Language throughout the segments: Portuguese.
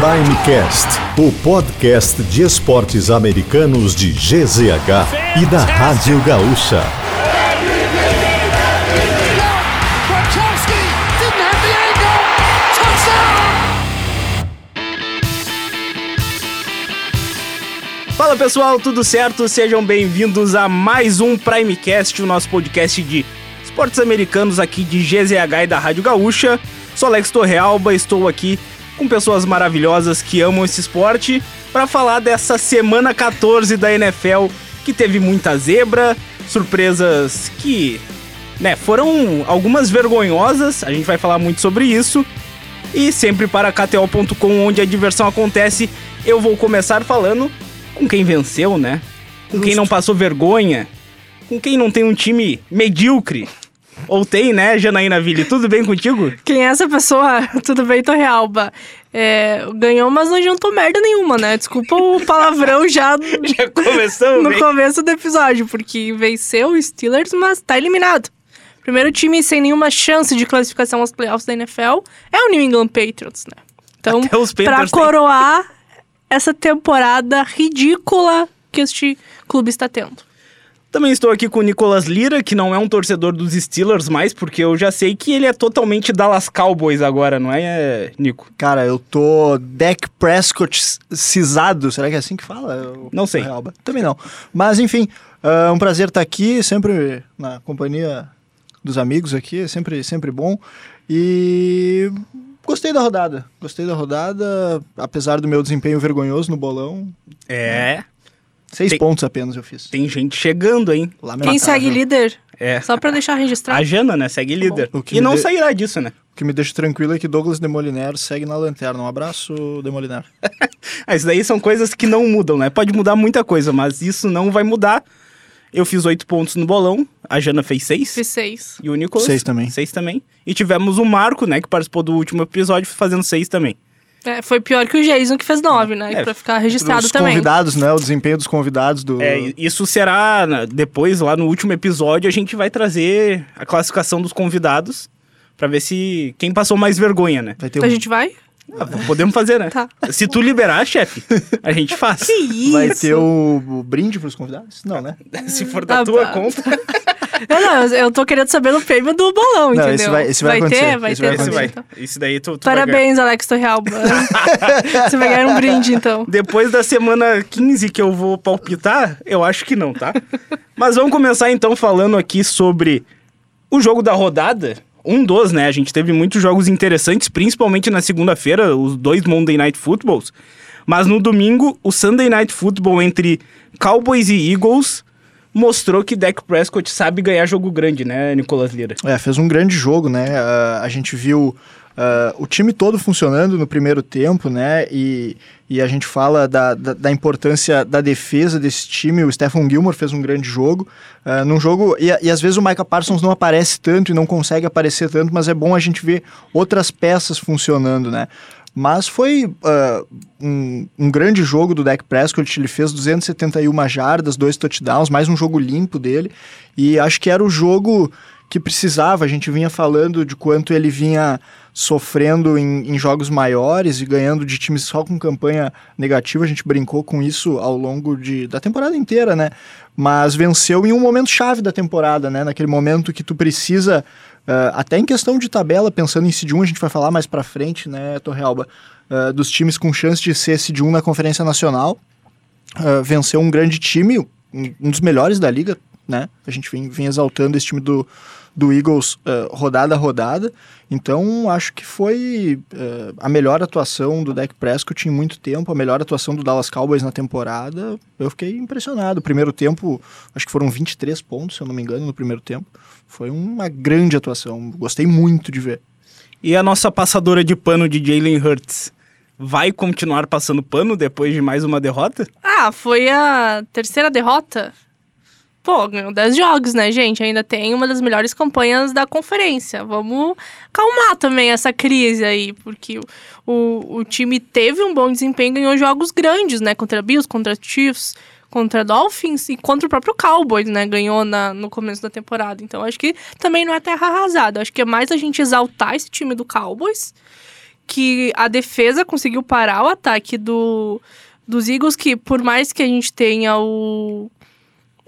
Primecast, o podcast de esportes americanos de GZH e da Rádio Gaúcha. Fala pessoal, tudo certo? Sejam bem-vindos a mais um Primecast, o nosso podcast de esportes americanos aqui de GZH e da Rádio Gaúcha. Sou Alex Torrealba, estou aqui com pessoas maravilhosas que amam esse esporte para falar dessa semana 14 da NFL, que teve muita zebra, surpresas que, né, foram algumas vergonhosas, a gente vai falar muito sobre isso. E sempre para KTO.com, onde a diversão acontece, eu vou começar falando com quem venceu, né? Com quem não passou vergonha, com quem não tem um time medíocre. Ou tem, né, Janaína Ville? Tudo bem contigo? Quem é essa pessoa? Tudo bem, Torrealba? É, ganhou, mas não adiantou merda nenhuma, né? Desculpa o palavrão já, Já começamos no bem. começo do episódio, porque venceu o Steelers, mas tá eliminado. Primeiro time sem nenhuma chance de classificação aos playoffs da NFL é o New England Patriots, né? Então, têm. coroar essa temporada ridícula que este clube está tendo. Também estou aqui com o Nicolas Lira, que não é um torcedor dos Steelers mais, porque eu já sei que ele é totalmente Dallas Cowboys agora, não é, Nico? Cara, eu tô Dak Prescott cisado, será que é assim que fala? Não sei. Realba? Também não. Mas enfim, é um prazer estar aqui, sempre na companhia dos amigos aqui, é sempre, sempre bom. E gostei da rodada, gostei da rodada, apesar do meu desempenho vergonhoso no bolão. É. Seis Tem- pontos apenas eu fiz. Tem gente chegando, hein? Lamentável. Quem segue líder? É. Só pra deixar registrado. A Jana, né? Segue líder. O que E não dê- sairá disso, né? O que me deixa tranquilo é que Douglas Demoliner segue na lanterna. Um abraço, Demoliner. Ah, isso daí são coisas que não mudam, né? Pode mudar muita coisa, mas isso não vai mudar. Eu fiz oito pontos no bolão, a Jana fez seis. Fiz seis. E o Nicolas? Seis também. Seis também. E tivemos o Marco, né, que participou do último episódio, fazendo seis também. É, foi pior que o Jason, que fez nove, né? É, pra ficar registrado Os também. convidados, né? O desempenho dos convidados do... É, e isso será na- depois, lá no último episódio, a gente vai trazer a classificação dos convidados pra ver se quem passou mais vergonha, né? Vai ter A um gente vai? Ah, podemos fazer, né? Tá. Se tu liberar, chefe, a gente faz. Que isso? Vai ter o, o brinde pros convidados? Não, né? Se for da Ah, tua tá. conta. Eu não, eu- eu tô querendo saber no prêmio do bolão, Não, entendeu? esse vai- esse vai ter, acontecer, vai esse ter. vai também, vai. então. Isso daí tu, tu vai. Parabéns, Alex Torrealba. Você vai ganhar um brinde, então. Depois da semana 15 que eu vou palpitar, eu acho que não, tá? Mas vamos começar então falando aqui sobre o jogo da rodada. Um dos, né? A gente teve muitos jogos interessantes, principalmente na segunda-feira, os dois Monday Night Footballs. Mas no domingo, o Sunday Night Football entre Cowboys e Eagles mostrou que Dak Prescott sabe ganhar jogo grande, né, Nicolas Lira? É, fez um grande jogo, né? Ah, a gente viu ah, o time todo funcionando no primeiro tempo, né? E, e a gente fala da, da, da importância da defesa desse time. O Stephen Gilmore fez um grande jogo. ah, num jogo. E, e às vezes o Micah Parsons não aparece tanto e não consegue aparecer tanto, mas é bom a gente ver outras peças funcionando, né? Mas foi ah, um, um grande jogo do Dak Prescott. Ele fez 271 jardas, dois touchdowns, mais um jogo limpo dele. E acho que era o jogo que precisava. A gente vinha falando de quanto ele vinha sofrendo em, em jogos maiores e ganhando de times só com campanha negativa. A gente brincou com isso ao longo de, da temporada inteira, né? Mas venceu em um momento chave da temporada, né? Naquele momento que tu precisa, ah, até em questão de tabela, pensando em Seed 1, a gente vai falar mais pra frente, né, Torrealba? ah, dos times com chance de ser Seed 1 na Conferência Nacional. Ah, venceu um grande time, um dos melhores da liga, né? A gente vem, vem exaltando esse time do, do Eagles ah, rodada a rodada. Então, acho que foi ah, a melhor atuação do Dak Prescott em muito tempo, a melhor atuação do Dallas Cowboys na temporada. Eu fiquei impressionado. O primeiro tempo, acho que foram 23 pontos, se eu não me engano, no primeiro tempo. Foi uma grande atuação. Gostei muito de ver. E a nossa passadora de pano de Jalen Hurts vai continuar passando pano depois de mais uma derrota? Ah, foi a terceira derrota? Pô, ganhou 10 jogos, né, gente? Ainda tem uma das melhores campanhas da conferência. Vamos calmar também essa crise aí, porque o, o, time teve um bom desempenho, ganhou jogos grandes, né? Contra Bills, contra Chiefs, contra Dolphins e contra o próprio Cowboys, né? Ganhou na, no começo da temporada. Então acho que também não é terra arrasada. Acho que é mais a gente exaltar esse time do Cowboys que a defesa conseguiu parar o ataque do, dos Eagles, que por mais que a gente tenha o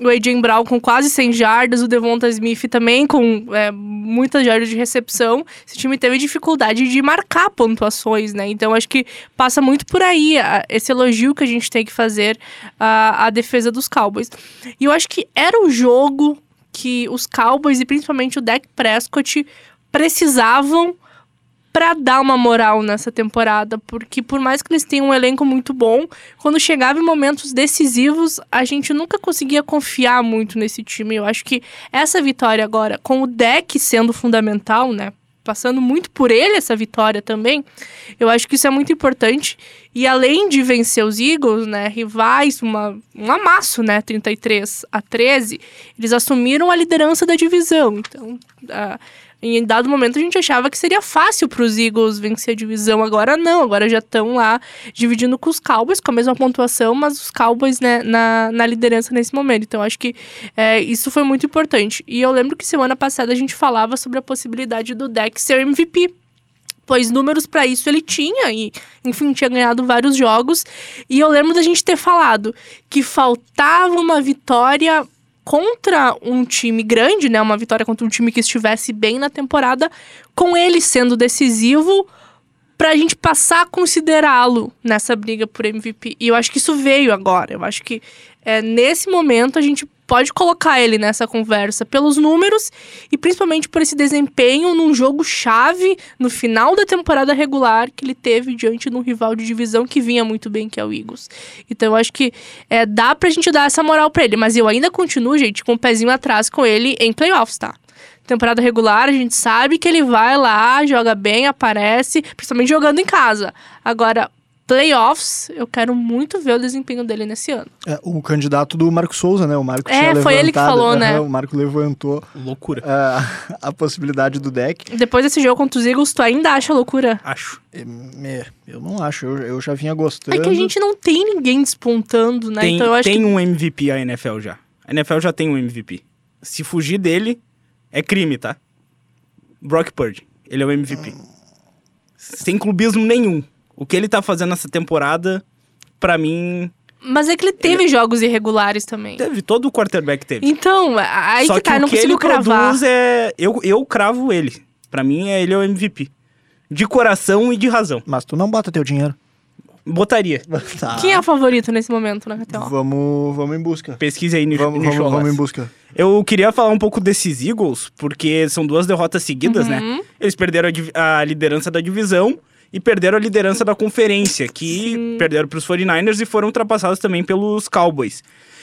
o AJ Brown com quase 100 jardas, o Devonta Smith também com é, muitas jardas de recepção. Esse time teve dificuldade de marcar pontuações, né? Então acho que passa muito por aí a, esse elogio que a gente tem que fazer à, à defesa dos Cowboys. E eu acho que era o jogo que os Cowboys e principalmente o Dak Prescott precisavam para dar uma moral nessa temporada, porque por mais que eles tenham um elenco muito bom, quando chegava em momentos decisivos, a gente nunca conseguia confiar muito nesse time. Eu acho que essa vitória agora, com o deck sendo fundamental, né? Passando muito por ele essa vitória também, eu acho que isso é muito importante. E além de vencer os Eagles, né, rivais, uma, um amasso, né, 33 a 13, eles assumiram a liderança da divisão. Então, uh, em dado momento a gente achava que seria fácil para os Eagles vencer a divisão, agora não, agora já estão lá dividindo com os Cowboys com a mesma pontuação, mas os Cowboys né, na, na liderança nesse momento. Então acho que é, isso foi muito importante. E eu lembro que semana passada a gente falava sobre a possibilidade do deck ser MVP pois números para isso ele tinha e, enfim, tinha ganhado vários jogos. E eu lembro da gente ter falado que faltava uma vitória contra um time grande, né? Uma vitória contra um time que estivesse bem na temporada, com ele sendo decisivo pra gente passar a considerá-lo nessa briga por MVP. E eu acho que isso veio agora. Eu acho que é, nesse momento a gente pode colocar ele nessa conversa pelos números e principalmente por esse desempenho num jogo chave no final da temporada regular que ele teve diante de um rival de divisão que vinha muito bem, que é o Eagles. Então eu acho que é, dá pra gente dar essa moral pra ele, mas eu ainda continuo, gente, com o um pezinho atrás com ele em playoffs, tá? temporada regular, a gente sabe que ele vai lá, joga bem, aparece, principalmente jogando em casa. Agora, playoffs, eu quero muito ver o desempenho dele nesse ano. É, o candidato do Marco Souza, né? O Marco É, foi ele que falou, né? O Marco levantou loucura. Uh, a possibilidade do deck. Depois desse jogo contra os Eagles, tu ainda acha loucura? Acho. É, é, eu não acho, eu, eu, já vinha gostando. É que a gente não tem ninguém despontando, né? Tem, então eu acho tem que... um MVP a NFL já. A NFL já tem um MVP. Se fugir dele, é crime, tá? Brock Purdy. Ele é o MVP. Sem clubismo nenhum. O que ele tá fazendo nessa temporada, para mim. Mas é que ele teve ele... jogos irregulares também. Teve, todo o quarterback teve. Então, aí Só que tá, que não o que consigo ele cravar. produz é. Eu, eu cravo ele. Para mim, é, ele é o MVP. De coração e de razão. Mas tu não bota teu dinheiro. Botaria. Tá. Quem é o favorito nesse momento na KTO? Vamos, vamos em busca. Pesquise aí no Vamos, vamos, vamos em busca. Eu queria falar um pouco desses Eagles, porque são duas derrotas seguidas, Uhum. né? Eles perderam a, a liderança da divisão e perderam a liderança da conferência, que Sim. perderam para os 49ers e foram ultrapassados também pelos Cowboys.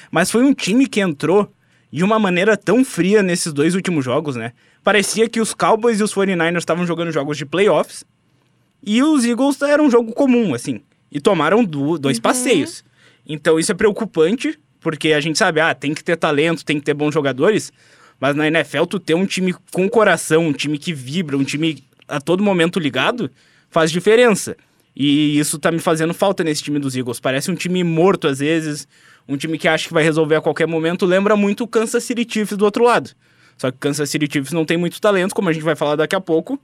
Mas foi um time que entrou de uma maneira tão fria nesses dois últimos jogos, né? Parecia que os Cowboys e os 49ers estavam jogando jogos de playoffs e os Eagles eram um jogo comum, assim. E tomaram du- dois passeios. Então isso é preocupante, porque a gente sabe, ah, tem que ter talento, tem que ter bons jogadores, mas na NFL tu ter um time com coração, um time que vibra, um time a todo momento ligado, faz diferença. E isso tá me fazendo falta nesse time dos Eagles. Parece um time morto às vezes, um time que acha que vai resolver a qualquer momento. Lembra muito o Kansas City Chiefs do outro lado. Só que o Kansas City Chiefs não tem muito talento, como a gente vai falar daqui a pouco.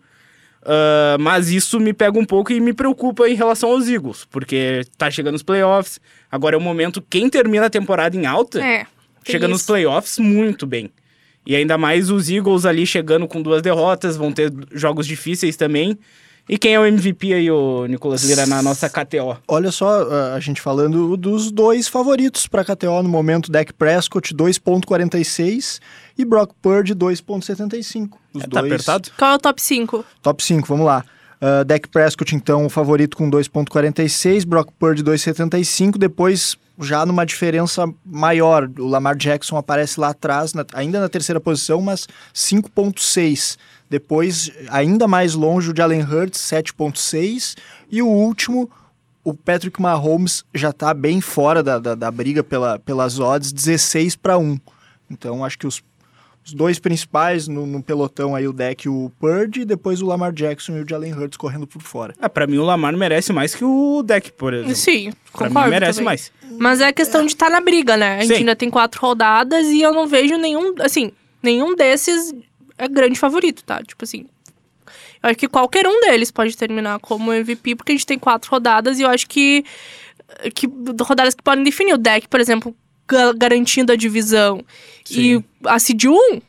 Ah, mas isso me pega um pouco e me preocupa em relação aos Eagles, porque tá chegando os playoffs. Agora é o momento, quem termina a temporada em alta, É. chega nos playoffs muito bem. E ainda mais os Eagles ali chegando com duas derrotas, vão ter jogos difíceis também. E quem é o MVP aí, o Nicolas Lira, na nossa KTO? Olha só, a- gente falando dos dois favoritos para KTO no momento, Dak Prescott 2.46 e Brock Purdy 2.75. Os É, tá dois apertado? Qual é o top 5? Top 5, vamos lá. Uh, Dak Prescott, então, o favorito com 2.46, Brock Purdy 2.75, depois já numa diferença maior, o Lamar Jackson aparece lá atrás, na- ainda na terceira posição, mas 5.6. Depois, ainda mais longe, o Jalen Hurts, 7.6. E o último, o Patrick Mahomes, já está bem fora da, da, da briga pela, pelas odds, 16 para 1. Então, acho que os os dois principais no, no pelotão aí, o deck e o Purdy, e depois o Lamar Jackson e o Jalen Hurts correndo por fora. Ah, pra mim o Lamar merece mais que o Deck, por exemplo. Sim, Pra concordo mim merece também. mais. Mas é questão de estar na briga, né? A gente Sim. ainda tem quatro rodadas e eu não vejo nenhum, assim, nenhum desses é grande favorito, tá? Tipo assim, Eu acho que qualquer um deles pode terminar como MVP, porque a gente tem quatro rodadas e eu acho que, que rodadas que podem definir. O deck, por exemplo, garantindo a divisão Sim. e a Seed 1,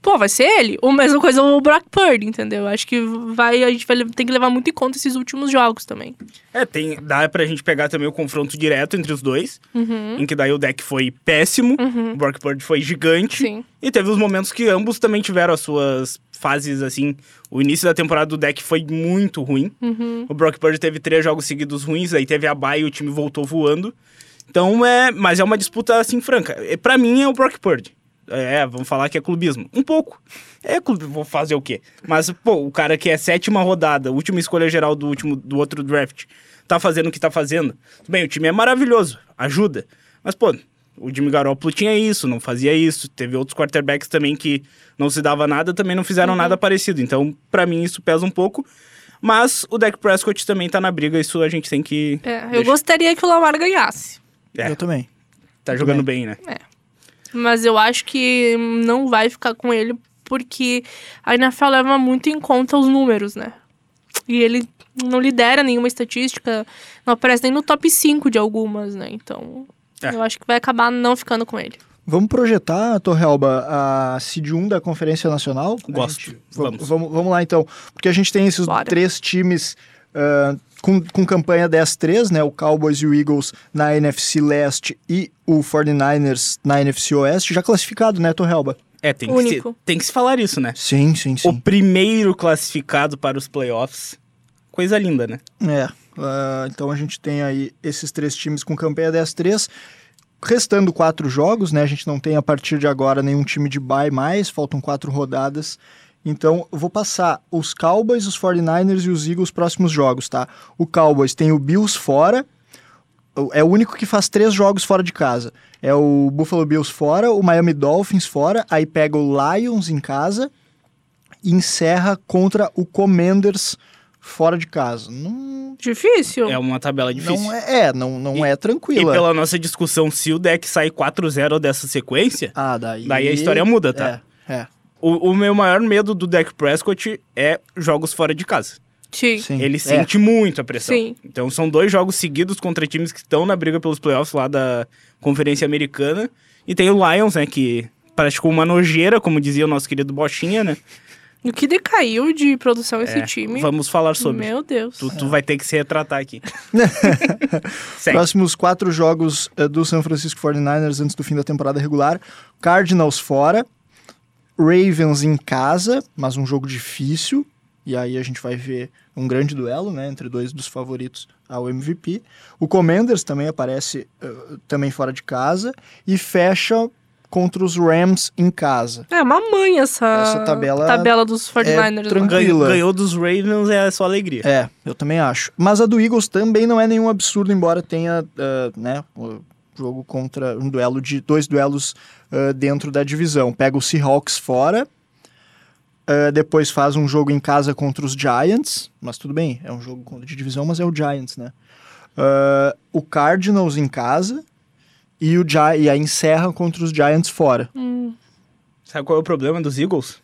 pô, vai ser ele. Ou mesma coisa o Brock Purdy, entendeu? Eu Acho que vai, a gente vai ter que levar muito em conta esses últimos jogos também. É, tem, dá pra gente pegar também o confronto direto entre os dois, Uhum. em que daí o deck foi péssimo, o Brock Purdy foi gigante, Sim. e teve os momentos que ambos também tiveram as suas fases, assim, o início da temporada do deck foi muito ruim, Uhum. o Brock Purdy teve três jogos seguidos ruins, aí teve a bye e o time voltou voando, então é, mas é uma disputa, assim, franca, E pra mim é o Brock Purdy. É, vamos falar que é clubismo. Um pouco. É vou fazer o quê? Mas, pô, o cara que é sétima rodada, última escolha geral do último do outro draft, tá fazendo o que tá fazendo. Bem, o time é maravilhoso, ajuda. Mas, pô, o Jimmy Garoppolo tinha isso, não fazia isso. Teve outros quarterbacks também que não se dava nada, também não fizeram nada parecido. Então, pra mim, isso pesa um pouco. Mas o Dak Prescott também tá na briga, isso a gente tem que. É, eu deixar- gostaria que o Lamar ganhasse. É, Eu também. tá jogando bem, né? Mas eu acho que não vai ficar com ele, porque a NFL leva muito em conta os números, né? E ele não lidera nenhuma estatística, não aparece nem no top 5 de algumas, né? Então, É. eu acho que vai acabar não ficando com ele. Vamos projetar, Torrealba, a Seed 1 da Conferência Nacional? Gosto. gente- Vamos. vamos. Vamos, lá, então. Porque a gente tem esses Bora. três times ah, com, com campanha 10-3, né? O Cowboys e o Eagles na NFC Leste e o 49ers na NFC Oeste, já classificado, né, Torrealba? É, tem que, se, tem que se falar isso, né? Sim, sim, O sim. primeiro classificado para os playoffs. Coisa linda, né? É, ah, então a gente tem aí esses três times com campanha 10-3. Restando quatro jogos, né? A gente não tem a partir de agora nenhum time de bye mais, faltam quatro rodadas. Então, eu vou passar os Cowboys, os 49ers e os Eagles próximos jogos, tá? O Cowboys tem o Bills fora, é o único que faz três jogos fora de casa. É o Buffalo Bills fora, o Miami Dolphins fora, aí pega o Lions em casa e encerra contra o Commanders fora de casa. Não, Difícil. É uma tabela difícil. não é, é, não, não é E tranquila. pela nossa discussão, se o deck sair 4-0 dessa sequência, Ah, daí... Daí a história muda, tá? É, é. O, o meu maior medo do deck Prescott é jogos fora de casa. Sim. Sim. Ele é. sente muito a pressão. Sim. Então são dois jogos seguidos contra times que estão na briga pelos playoffs lá da Conferência Americana. E tem o Lions, né, que praticou uma nojeira, como dizia o nosso querido Bochinha, né? O que decaiu de produção esse É, time? Vamos falar sobre. Meu Deus. Tu, tu vai ter que se retratar aqui. Próximos quatro jogos eh, do San Francisco 49ers antes do fim da temporada regular. Cardinals fora. Ravens em casa, mas um jogo difícil. E aí a gente vai ver um grande duelo, né, entre dois dos favoritos ao MVP. O Commanders também aparece eh, também fora de casa e fecha contra os Rams em casa. É uma mãe essa, Essa tabela tabela dos 49ers. né? tranquila. Ganhou, ganhou dos Ravens é só alegria. É, eu também acho. Mas a do Eagles também não é nenhum absurdo, embora tenha, ah, né, jogo contra um duelo de dois duelos ah, dentro da divisão. Pega o Seahawks fora, ah, depois faz um jogo em casa contra os Giants, mas tudo bem, é um jogo de divisão, mas é o Giants, né? Ah, o Cardinals em casa e, o Gi e aí encerra contra os Giants fora. Sabe qual é o problema dos Eagles?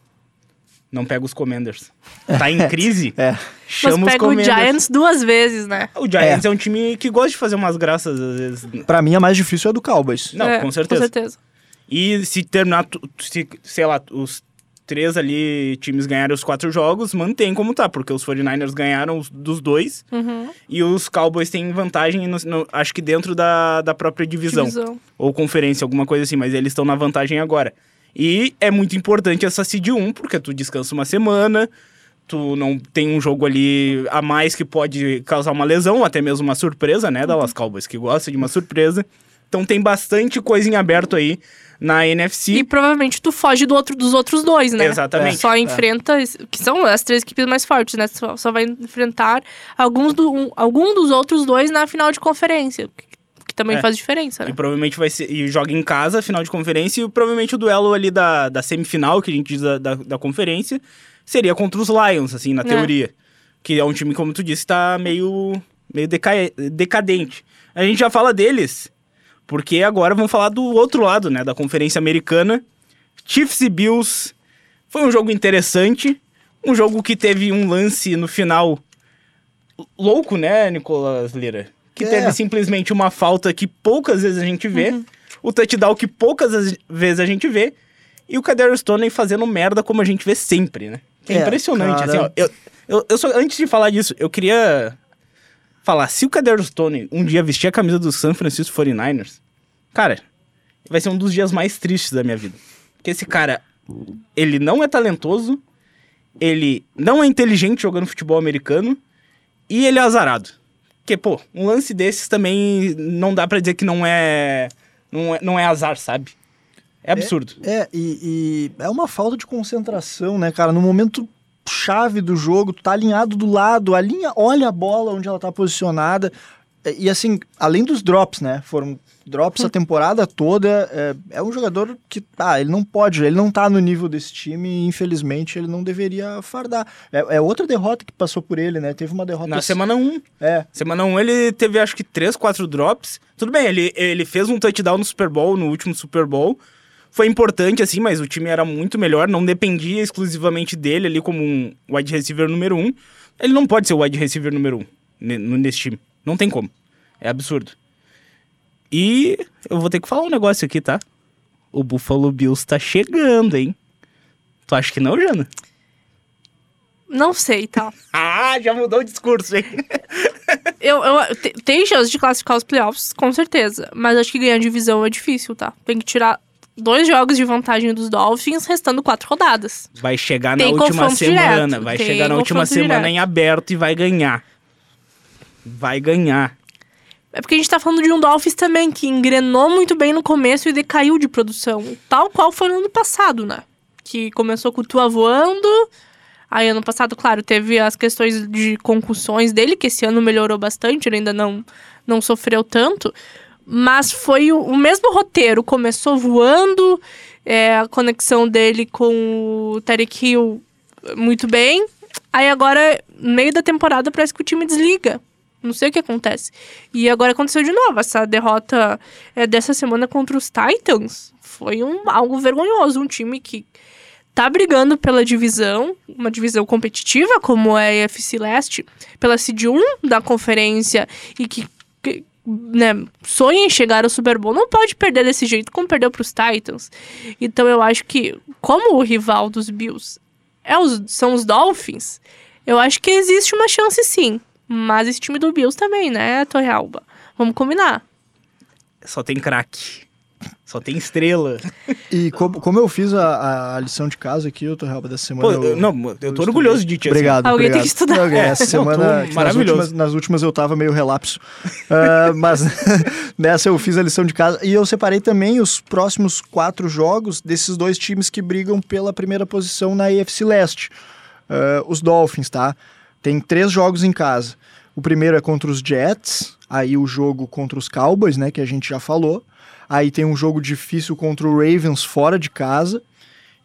Não pega os Commanders. Tá em crise? É, Mas Chama os pega o Commanders. Giants duas vezes, né? O Giants é. um time que gosta de fazer umas graças às vezes. pra mim a mais difícil é a do Cowboys. Não, É, com certeza. Com certeza. E se terminar, se, sei lá, os três ali times ganharem os quatro jogos, mantém como tá, porque os 49ers ganharam os, dos dois Uhum. e os Cowboys têm vantagem, no- no- acho que dentro da, da própria divisão, Divisão. ou conferência, alguma coisa assim, mas eles estão na vantagem agora. E é muito importante essa seed 1, porque tu descansa uma semana, tu não tem um jogo ali a mais que pode causar uma lesão, até mesmo uma surpresa, né, Dallas Cowboys, que gosta de uma surpresa. Então tem bastante coisa em aberto aí na NFC. E provavelmente tu foge do outro, dos outros dois, né? Exatamente. Só enfrenta, que são as três equipes mais fortes, né? Só, só vai enfrentar alguns do, um, algum dos outros dois na final de conferência. Que, também É. faz diferença, E né? provavelmente vai ser. E joga em casa, final de conferência, e provavelmente o duelo ali da, da semifinal, que a gente diz da, da, da conferência, seria contra os Lions, assim, na É. teoria. Que é um time, como tu disse, tá meio, meio deca- decadente. A gente já fala deles, porque agora vamos falar do outro lado, né? Da Conferência Americana. Chiefs e Bills. Foi um jogo interessante. Um jogo que teve um lance no final louco, né, Nicolas Lira? Que É. teve simplesmente uma falta que poucas vezes a gente vê, o touchdown que poucas as- vezes a gente vê, e o Kadarius Stoney fazendo merda como a gente vê sempre, né? É, É, impressionante, cara. assim, ó. Eu, eu, eu só, antes de falar disso, eu queria falar, se o Kadarius Stoney um dia vestir a camisa do San Francisco 49ers, cara, vai ser um dos dias mais tristes da minha vida. Porque esse cara, ele não é talentoso, ele não é inteligente jogando futebol americano e ele é azarado. Porque, pô, um lance desses também não dá pra dizer que não é não é, não é azar, sabe? É absurdo. É, e, e é uma falta de concentração, né, cara? No momento chave do jogo, tu tá alinhado do lado, alinha, olha a bola onde ela tá posicionada. E, e, assim, além dos drops, né? Foram drops a temporada toda. É, é um jogador que, tá, ele não pode, ele não tá no nível desse time e infelizmente ele não deveria fardar. É, é outra derrota que passou por ele, né? Teve uma derrota. Na semana 1, É, semana 1 ele teve acho que 3, 4 drops. Tudo bem, ele, ele fez um touchdown no Super Bowl, no último Super Bowl. Foi importante, assim, mas o time era muito melhor, não dependia exclusivamente dele ali como um wide receiver número 1. Ele não pode ser o wide receiver número 1 ne- no- nesse time. Não tem como. É absurdo. E eu vou ter que falar um negócio aqui, tá? O Buffalo Bills tá chegando, hein? Tu acha que não, Jana? Não sei, tá? Ah, já mudou o discurso, hein? Eu, eu, te- tem chance de classificar os playoffs, com certeza. Mas acho que ganhar divisão é difícil, tá? Tem que tirar dois jogos de vantagem dos Dolphins, restando quatro rodadas. Vai chegar Tem na última semana. direto, vai chegar na última semana direto. em aberto e vai ganhar. Vai ganhar. É porque a gente tá falando de um Dolphins também que engrenou muito bem no começo e decaiu de produção. Tal qual foi no ano passado, né? Que começou com o Tua voando. Aí ano passado, claro, teve as questões de concussões dele, que esse ano melhorou bastante, ele ainda não, não sofreu tanto. Mas foi o, o mesmo roteiro. Começou voando, é, a conexão dele com o Tarek Hill muito bem. Aí agora, meio da temporada, parece que o time desliga. Não sei o que acontece. E agora aconteceu de novo. Essa derrota é, dessa semana contra os Titans foi um, algo vergonhoso. Um time que tá brigando pela divisão, uma divisão competitiva, como é a AFC Leste, pela Seed 1 da conferência e que, que, né, sonha em chegar ao Super Bowl, não pode perder desse jeito como perdeu para os Titans. Então eu acho que, como o rival dos Bills é os, são os Dolphins, eu acho que existe uma chance sim. Mas esse time do Bills também, né, Torre Alba? Vamos combinar. Só tem craque. Só tem estrela. e como, como eu fiz a, a lição de casa aqui, eu tô realmente dessa semana. Pô, eu- não, eu tô estudei. orgulhoso de ti. assim. Obrigado. Alguém tem obrigado. que estudar. Não, É, essa não, tô semana, que nas maravilhoso. últimas, nas últimas eu tava meio relapso. Ah, mas nessa eu fiz a lição de casa. E eu separei também os próximos quatro jogos desses dois times que brigam pela primeira posição na AFC Leste. Ah, os Dolphins, tá? Tem três jogos em casa. O primeiro é contra os Jets, aí o jogo contra os Cowboys, né, que a gente já falou. Aí tem um jogo difícil contra o Ravens fora de casa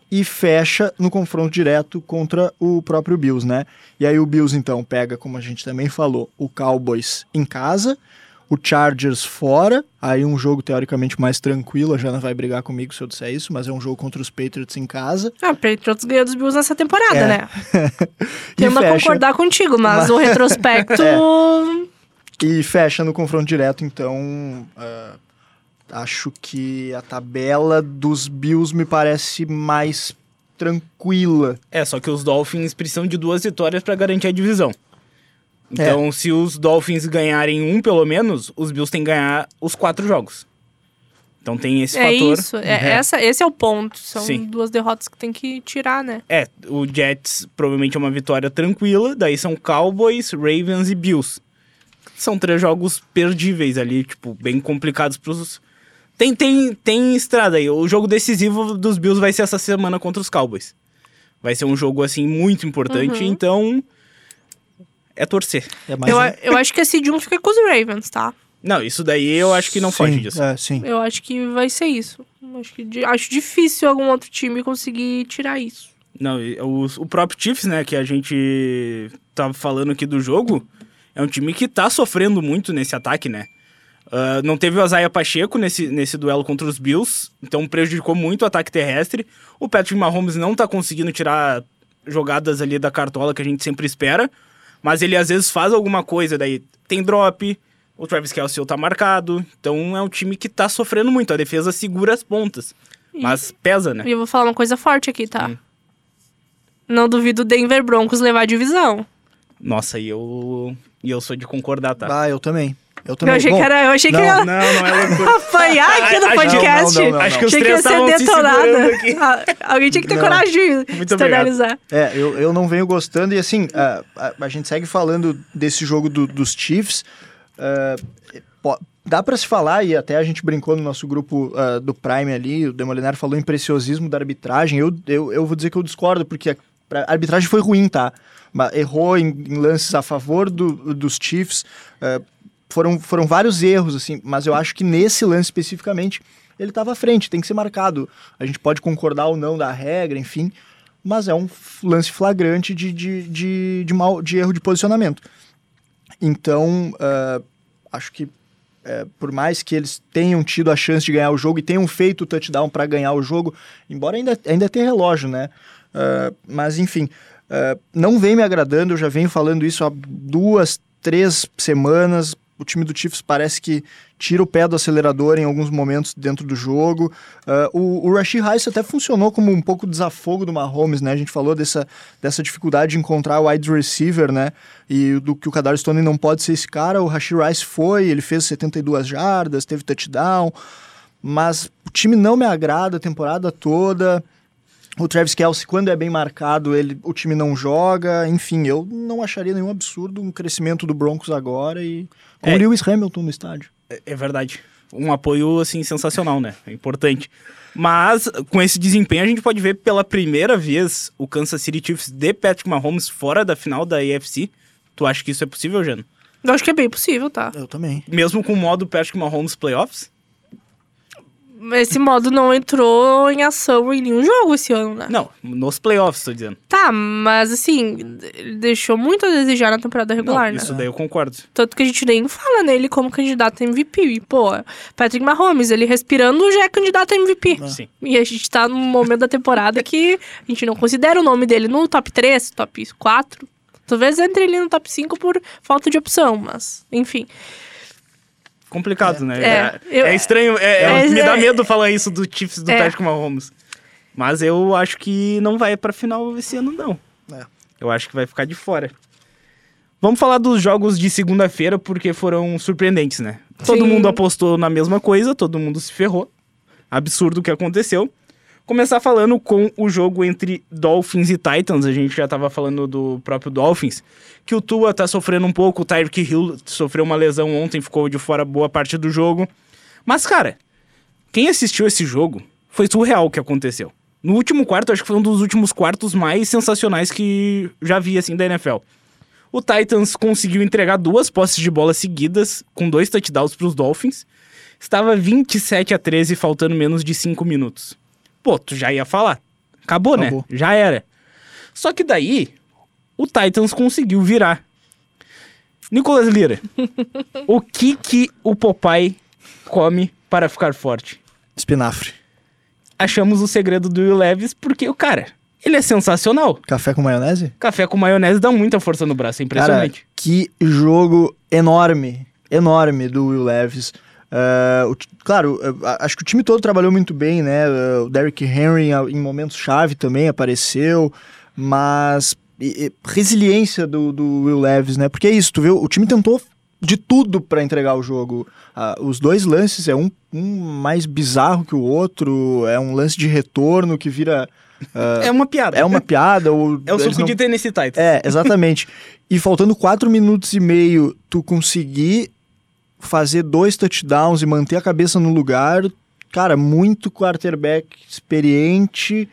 e fecha no confronto direto contra o próprio Bills, né? E aí o Bills então pega, como a gente também falou, o Cowboys em casa, o Chargers fora, aí um jogo teoricamente mais tranquilo, a Jana vai brigar comigo se eu disser isso, mas é um jogo contra os Patriots em casa. Ah, Patriots ganhou dos Bills nessa temporada, É. né? Tendo a concordar contigo, mas o retrospecto. E fecha no confronto direto, então. ah, acho que a tabela dos Bills me parece mais tranquila. É, só que os Dolphins precisam de duas vitórias pra garantir a divisão. Então, se os Dolphins ganharem um, pelo menos, os Bills têm que ganhar os quatro jogos. Então tem esse é fator. isso. É, essa, esse é o ponto. São Sim. duas derrotas que tem que tirar, né? É, o Jets provavelmente é uma vitória tranquila, daí são Cowboys, Ravens e Bills. São três jogos perdíveis ali, tipo, bem complicados pros. Tem, tem, tem estrada aí. O jogo decisivo dos Bills vai ser essa semana contra os Cowboys. Vai ser um jogo, assim, muito importante, Uhum. então. É torcer. É mais Eu, um- a- eu acho que a Seed 1 fica com os Ravens, tá? Não, isso daí eu acho que não sim, foge disso. É, sim. Eu acho que vai ser isso. Acho, que, acho difícil algum outro time conseguir tirar isso. Não, o, o próprio Chiefs, né, que a gente tava falando aqui do jogo, é um time que tá sofrendo muito nesse ataque, né? Ah, não teve o Azaia Pacheco nesse, nesse duelo contra os Bills, então prejudicou muito o ataque terrestre. O Patrick Mahomes não tá conseguindo tirar jogadas ali da cartola que a gente sempre espera, mas ele às vezes faz alguma coisa, daí tem drop, o Travis Kelce tá marcado, então é um time que tá sofrendo muito, a defesa segura as pontas, mas pesa, né? E eu vou falar uma coisa forte aqui, tá? Não duvido o Denver Broncos levar a divisão. Nossa, e eu, e eu sou de concordar, tá? Ah, eu também. Eu Eu também. achei Bom, que era. Eu achei não, que ia Não, não é loucura. apanhar aqui no podcast. não, não, não, Acho que os Achei que três ia ser detonada. Ah, Alguém tinha que ter Não. coragem de Muito externalizar. É, eu, eu não venho gostando. E assim, a, a, a gente segue falando desse jogo do- dos Chiefs. ah, po- dá pra se falar, e até a gente brincou no nosso grupo ah, do Prime ali, o Demolinar falou em preciosismo da arbitragem. Eu, eu, eu vou dizer que eu discordo, porque a, pra- a arbitragem foi ruim, tá? Errou em, em lances a favor do- dos Chiefs. ah, foram, foram vários erros, assim, mas eu acho que nesse lance especificamente ele estava à frente, tem que ser marcado. A gente pode concordar ou não da regra, enfim, mas é um lance flagrante de, de, de, de, mal, de erro de posicionamento. Então, ah, acho que eh, por mais que eles tenham tido a chance de ganhar o jogo e tenham feito o touchdown para ganhar o jogo, embora ainda, ainda tenha relógio, né? Ah, mas enfim, ah, não vem me agradando, eu já venho falando isso há duas, três semanas. O time do Chiefs parece que tira o pé do acelerador em alguns momentos dentro do jogo. Ah, o, o Rashid Rice até funcionou como um pouco desafogo do Mahomes, né? A gente falou dessa, dessa dificuldade de encontrar o wide receiver, né? E do que o Kadar Stone não pode ser esse cara. O Rashid Rice foi, ele fez 72 jardas, teve touchdown, mas o time não me agrada a temporada toda. O Travis Kelce, quando é bem marcado, ele, o time não joga. Enfim, eu não acharia nenhum absurdo um crescimento do Broncos agora e com É. o Lewis Hamilton no estádio. É- É verdade. Um apoio, assim, sensacional, né? É importante. Mas, com esse desempenho, a gente pode ver pela primeira vez o Kansas City Chiefs de Patrick Mahomes fora da final da AFC. Tu acha que isso é possível, Jano? Eu acho que é bem possível, tá? Eu também. Mesmo com o modo Patrick Mahomes Playoffs? Esse modo não entrou em ação em nenhum jogo esse ano, né? Não, nos playoffs, tô dizendo. Tá, mas assim, ele deixou muito a desejar na temporada regular, Não, né? isso daí eu concordo. Tanto que a gente nem fala nele como candidato a MVP. E, pô, Patrick Mahomes, ele respirando já é candidato a MVP. Sim. E a gente tá num momento da temporada que a gente não considera o nome dele no top 3, top 4. Talvez entre ele no top 5 por falta de opção, mas enfim. Complicado, né? É, É, eu- é estranho, é- é- É, me é- dá medo falar isso do Chiefs do É. Patrick Mahomes. Mas eu acho que não vai pra final esse ano, não. É. Eu acho que vai ficar de fora. Vamos falar dos jogos de segunda-feira, porque foram surpreendentes, né? Todo Sim. mundo apostou na mesma coisa, todo mundo se ferrou. Absurdo o que aconteceu. Começar falando com o jogo entre Dolphins e Titans. A gente já tava falando do próprio Dolphins. Que o Tua tá sofrendo um pouco, o Tyreek Hill sofreu uma lesão ontem, ficou de fora boa parte do jogo. Mas, cara, quem assistiu esse jogo foi surreal o que aconteceu. No último quarto, acho que foi um dos últimos quartos mais sensacionais que já vi, assim, da NFL. O Titans conseguiu entregar duas posses de bola seguidas, com dois touchdowns pros Dolphins. Estava 27 a 13, faltando menos de 5 minutos. Pô, tu já ia falar. Acabou, Acabou. né? Já era. Só que daí, o Titans conseguiu virar. Nicolas Lira, o que que o Popeye come para ficar forte? Espinafre. Achamos o segredo do Will Levis porque o cara, ele é sensacional. Café com maionese? Café com maionese dá muita força no braço, é Cara, impressionante. que jogo enorme, enorme do Will Levis. Ah, o claro, ah, acho que o time todo trabalhou muito bem, né? Ah, o Derrick Henry em momentos chave também apareceu, mas e- e resiliência do, do Will Levis, né? Porque é isso, tu viu? O time tentou de tudo para entregar o jogo. Ah, os dois lances é um, um mais bizarro que o outro, é um lance de retorno que vira ah, é uma piada. é uma piada ou É o suco não- de Tennessee Titans. é, exatamente. e faltando quatro minutos e meio, tu conseguir fazer dois touchdowns e manter a cabeça no lugar, cara, muito quarterback experiente,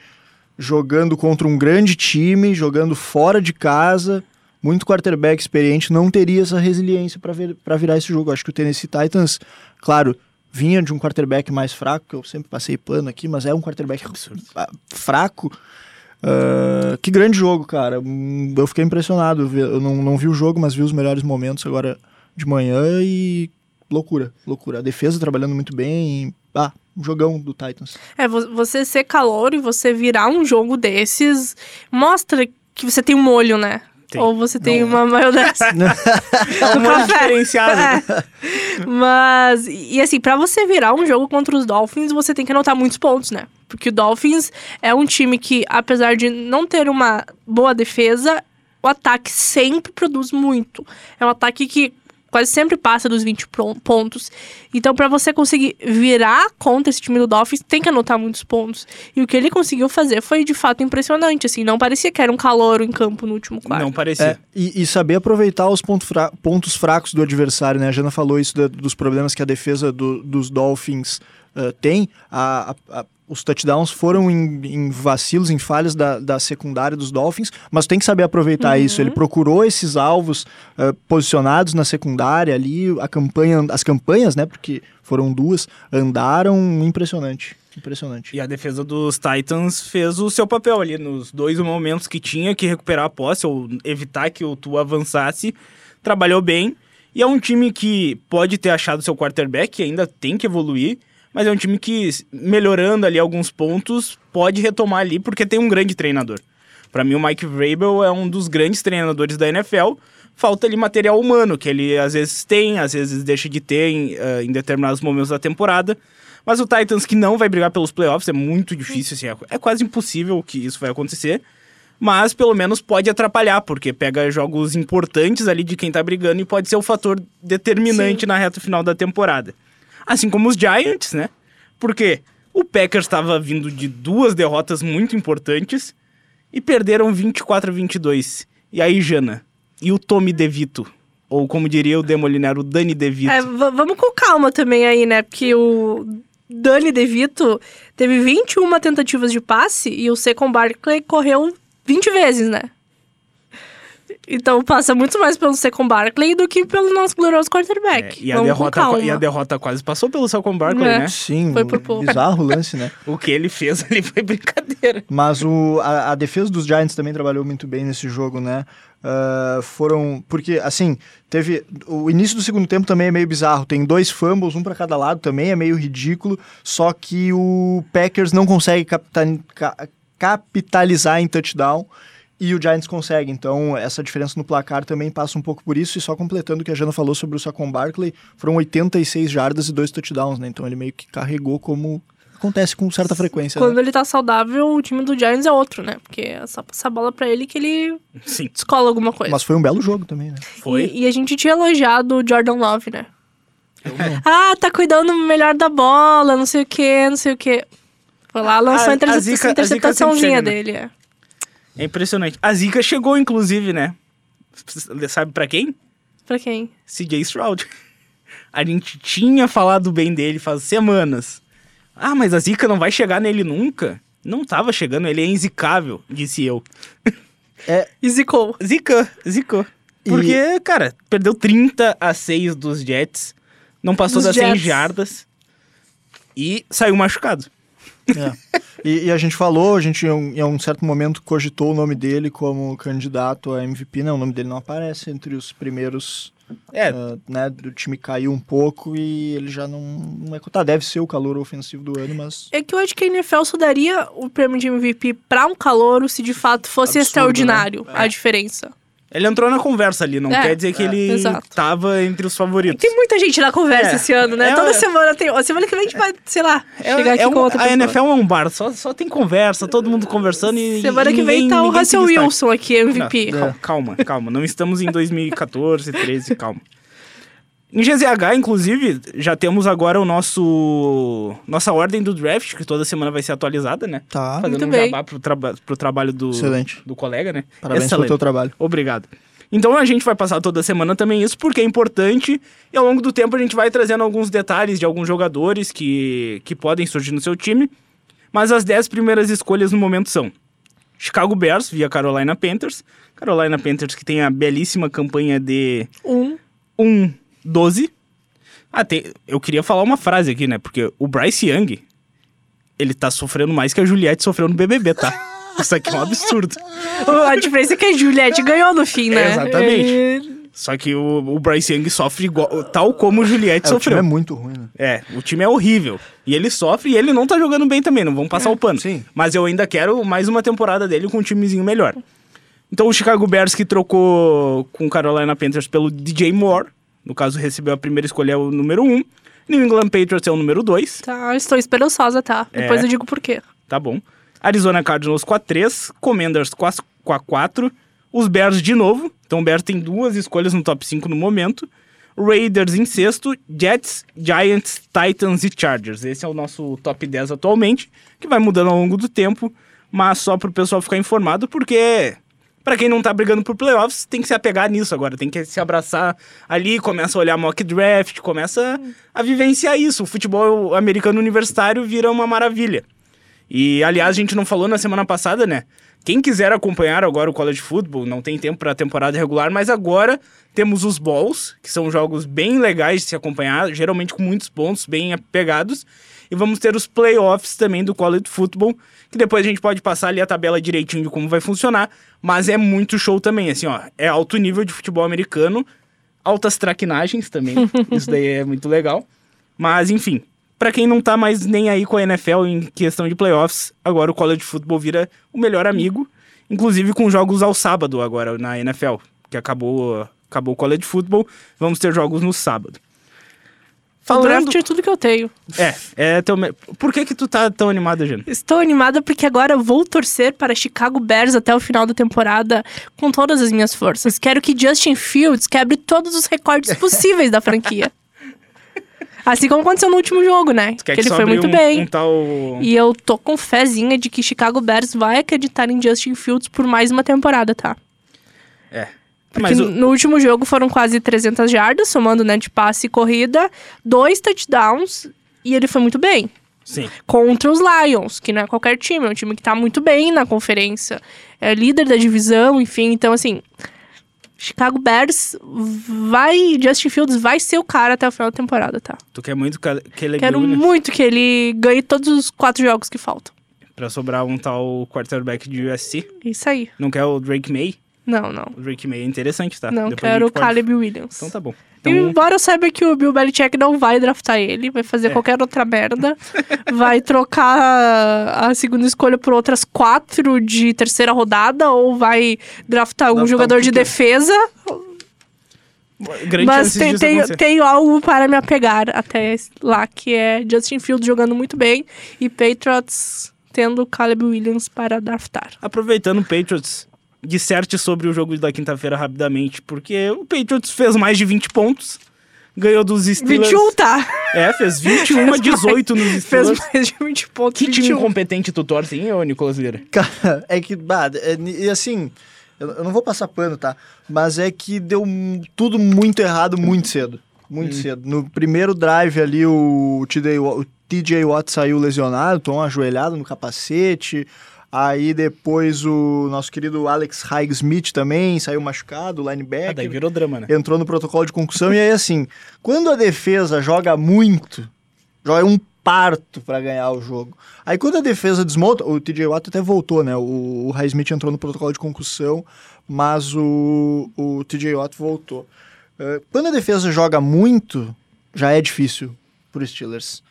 jogando contra um grande time, jogando fora de casa. Muito quarterback experiente não teria essa resiliência para virar esse jogo. Acho que o Tennessee Titans, claro, vinha de um quarterback mais fraco, que eu sempre passei pano aqui, mas é um quarterback ah, fraco. Ah, que grande jogo, cara. Hum, Eu fiquei impressionado. Eu não, não vi o jogo, mas vi os melhores momentos agora de manhã e loucura, loucura. A defesa trabalhando muito bem. e- Ah, um jogão do Titans. É, vo- você ser calor e você virar um jogo desses mostra que você tem um molho, né? Tem. Ou você tem uma maionese. É um molho diferenciado. É. Mas, e assim, pra você virar um jogo contra os Dolphins, você tem que anotar muitos pontos, né? Porque o Dolphins é um time que, apesar de não ter uma boa defesa, o ataque sempre produz muito. É um ataque que quase sempre passa dos 20 pro- pontos. Então, pra você conseguir virar contra esse time do Dolphins, tem que anotar muitos pontos. E o que ele conseguiu fazer foi de fato impressionante, assim, não parecia que era um calor em campo no último quarto. Não parecia. É, e, e saber aproveitar os ponto fra- pontos fracos do adversário, né? A Jana falou isso da- dos problemas que a defesa do- dos Dolphins ah, tem. A- a- a- os touchdowns foram em, em vacilos, em falhas da, da secundária dos Dolphins, mas tem que saber aproveitar isso. Ele procurou esses alvos ah, posicionados na secundária ali, a campanha, as campanhas, né? Porque foram duas, andaram impressionante. Impressionante. E a defesa dos Titans fez o seu papel ali nos dois momentos que tinha que recuperar a posse ou evitar que o Tua avançasse. Trabalhou bem. E é um time que pode ter achado seu quarterback, ainda tem que evoluir, mas é um time que, melhorando ali alguns pontos, pode retomar ali, porque tem um grande treinador. Pra mim, o Mike Vrabel é um dos grandes treinadores da NFL. Falta ali material humano, que ele às vezes tem, às vezes deixa de ter em, eh, em determinados momentos da temporada. Mas o Titans, que não vai brigar pelos playoffs, é muito difícil, assim, é, é quase impossível que isso vai acontecer. Mas pelo menos pode atrapalhar, porque pega jogos importantes ali de quem tá brigando e pode ser o fator determinante na reta final da temporada. Assim como os Giants, né? Porque o Packers estava vindo de duas derrotas muito importantes e perderam 24 a 22. E aí, Jana? E o Tommy DeVito? Ou como diria o Demoliner, o Dani DeVito? É, vamos com calma também aí, né? Porque o Dani DeVito teve 21 tentativas de passe e o Secon Barkley correu 20 vezes, né? Então passa muito mais pelo Secon Barkley do que pelo nosso glorioso É, quarterback. e, a Vamos derrota, e a derrota quase passou pelo Saquon Barkley, É. né? Sim, Foi por pouco. bizarro o lance, né? O que ele fez ali foi brincadeira. Mas o, a, a defesa dos Giants também trabalhou muito bem nesse jogo, né? Ah, foram. Porque, assim, teve. O início do segundo tempo também é meio bizarro. Tem dois fumbles, um para cada lado, também é meio ridículo. Só que o Packers não consegue capita- ca- capitalizar em touchdown. E o Giants consegue, então essa diferença no placar também passa um pouco por isso. E só completando o que a Jana falou sobre o Saquon Barkley, foram 86 jardas e dois touchdowns, né? Então ele meio que carregou como acontece com certa frequência. né? Quando ele tá saudável, o time do Giants é outro, né? Porque é só passar a bola pra ele que ele Sim, descola alguma coisa. Mas foi um belo jogo também, né? foi. E, e a gente tinha elogiado o Jordan Love, né? Ah, tá cuidando melhor da bola, não sei o que, não sei o que. Foi lá, lançou A- a, a zica- a zica interceptaçãozinha né? dele. É. É impressionante. A Zica chegou, inclusive, né? Sabe pra quem? Pra quem? CJ Stroud. A gente tinha falado bem dele faz semanas. Ah, mas a Zica não vai chegar nele nunca? Não tava chegando, ele é inzicável, disse eu. E zicou. Zica, zicou. E- Porque, cara, perdeu 30 a 6 dos Jets, não passou Dos das 100 Jets. jardas e saiu machucado. É. E, e a gente falou, a gente em um, certo momento cogitou o nome dele como candidato a MVP, né? O nome dele não aparece entre os primeiros, É, ah, né? O time caiu um pouco e ele já não, não é cotado. Deve ser o calor ofensivo do ano, mas É que eu acho que a NFL só daria o prêmio de MVP pra um calouro se de fato fosse Absurdo, extraordinário né? a diferença. Ele entrou na conversa ali, não É, quer dizer que é, ele exato. tava entre os favoritos. Tem muita gente na conversa É. esse ano, né? É, Toda semana tem. A semana que vem a gente vai, sei lá, É, chegar aqui é com um- outra a pessoa. NFL é um bar, só, só tem conversa, todo mundo conversando e. Semana e que vem ninguém- tá o Russell. Wilson aqui, MVP. Não, cal- calma, calma. Não estamos em 2014, 13, calma. Em GZH, inclusive, já temos agora o nosso nossa ordem do draft, que toda semana vai ser atualizada, né? tá. Fazendo Muito um bem. jabá pro, traba pro trabalho do, Excelente. do colega, né? Parabéns Excelente. pelo teu trabalho. Obrigado. Então a gente vai passar toda semana também isso, porque é importante. E ao longo do tempo a gente vai trazendo alguns detalhes de alguns jogadores que, que podem surgir no seu time. Mas as 10 primeiras escolhas no momento são Chicago Bears via Carolina Panthers. Carolina Panthers que tem a belíssima campanha de Um. 1-12. Ah, tem, eu queria falar uma frase aqui, né? Porque o Bryce Young, ele tá sofrendo mais que a Juliette sofreu no BBB, tá? Isso aqui é um absurdo. A diferença é que a Juliette ganhou no fim, né? Exatamente. Ele Só que o, o Bryce Young sofre igual, tal como o Juliette É, o time sofreu. é muito ruim, né? É, o time é horrível. E ele sofre e ele não tá jogando bem também, não vamos passar o pano. sim. Mas eu ainda quero mais uma temporada dele com um timezinho melhor. Então o Chicago Bears que trocou com o Carolina Panthers pelo DJ Moore, no caso recebeu a primeira escolha, é o número 1. Um. New England Patriots é o número 2, Tá, estou esperançosa, tá? É. Depois eu digo por quê. tá bom. Arizona Cardinals com a 3, Commanders com a, com a 4, os Bears de novo, então o Bears tem duas escolhas no top 5 no momento. Raiders em sexto, Jets, Giants, Titans e Chargers. Esse é o nosso top 10 atualmente, que vai mudando ao longo do tempo, mas só pro pessoal ficar informado, porque Pra quem não tá brigando por playoffs, tem que se apegar nisso agora, tem que se abraçar ali, começa a olhar mock draft, começa a vivenciar isso. O futebol americano universitário vira uma maravilha. E, aliás, a gente não falou na semana passada, né? Quem quiser acompanhar agora o college football, não tem tempo para temporada regular, mas agora temos os balls, que são jogos bem legais de se acompanhar, geralmente com muitos pontos, bem apegados. E vamos ter os playoffs também do college football, que depois a gente pode passar ali a tabela direitinho de como vai funcionar, mas é muito show também, assim, ó, é alto nível de futebol americano, altas traquinagens também, isso daí é muito legal. Mas, enfim, Pra quem não tá mais nem aí com a NFL em questão de playoffs, agora o college football vira o melhor amigo, inclusive com jogos ao sábado agora na NFL, que acabou, acabou o college football, vamos ter jogos no sábado. O draft é tudo que eu tenho. É, é teu... Por que que tu tá tão animada, Jana? Estou animada porque agora eu vou torcer para Chicago Bears até o final da temporada com todas as minhas forças. Quero que Justin Fields quebre todos os recordes possíveis da franquia. Assim como aconteceu no último jogo, né? Que ele foi muito um, bem. Um tal... E eu tô com fezinha de que Chicago Bears vai acreditar em Justin Fields por mais uma temporada, tá? É. Porque o... no último jogo foram quase 300 jardas, somando né, de passe e corrida, dois touchdowns, e ele foi muito bem. Sim. Contra os Lions, que não é qualquer time, é um time que tá muito bem na conferência. É líder da divisão, enfim. Então, assim, Chicago Bears vai. Justin Fields vai ser o cara até o final da temporada, tá? Tu quer muito que ele Quero muito que ele ganhe todos os quatro jogos que faltam. pra sobrar um tal quarterback de USC. Isso aí. Não quer o Drake May? Não, não. O Drake May é interessante, tá? Não, Depois quero o pode- Caleb Williams. Então tá bom. E Então, Embora eu saiba que o Bill Belichick não vai draftar ele, vai fazer qualquer outra merda, vai trocar a, segunda escolha por outras quatro de terceira rodada, ou vai draftar um jogador de defesa. grande mas tem, tem, tenho algo para me apegar até lá, que é Justin Fields jogando muito bem e Patriots tendo Caleb Williams para draftar. Aproveitando o Patriots, disserte sobre o jogo da quinta-feira rapidamente, porque o Patriots fez mais de 20 pontos, ganhou dos Steelers. 21, tá? É, fez 21 a 18 nos Fez Steelers. mais de 20 pontos. Que time 21. incompetente tu torce, hein, ô Nicolas Vieira? Cara, é que, bah, é, e assim, eu, eu não vou passar pano, tá? Mas é que deu tudo muito errado muito cedo. Muito cedo. No primeiro drive ali, o TJ, Wa- o TJ Watt saiu lesionado, tomou uma ajoelhada no capacete. Aí depois o nosso querido Alex Highsmith também saiu machucado, o Ah, daí linebacker. virou drama, né? entrou no protocolo de concussão. e aí, assim, quando a defesa joga muito, joga um parto pra ganhar o jogo. Aí, quando a defesa desmonta, o TJ Watt até voltou, né? O, o Highsmith entrou no protocolo de concussão, mas o, o TJ Watt voltou. Eh, quando a defesa joga muito, já é difícil pro Steelers.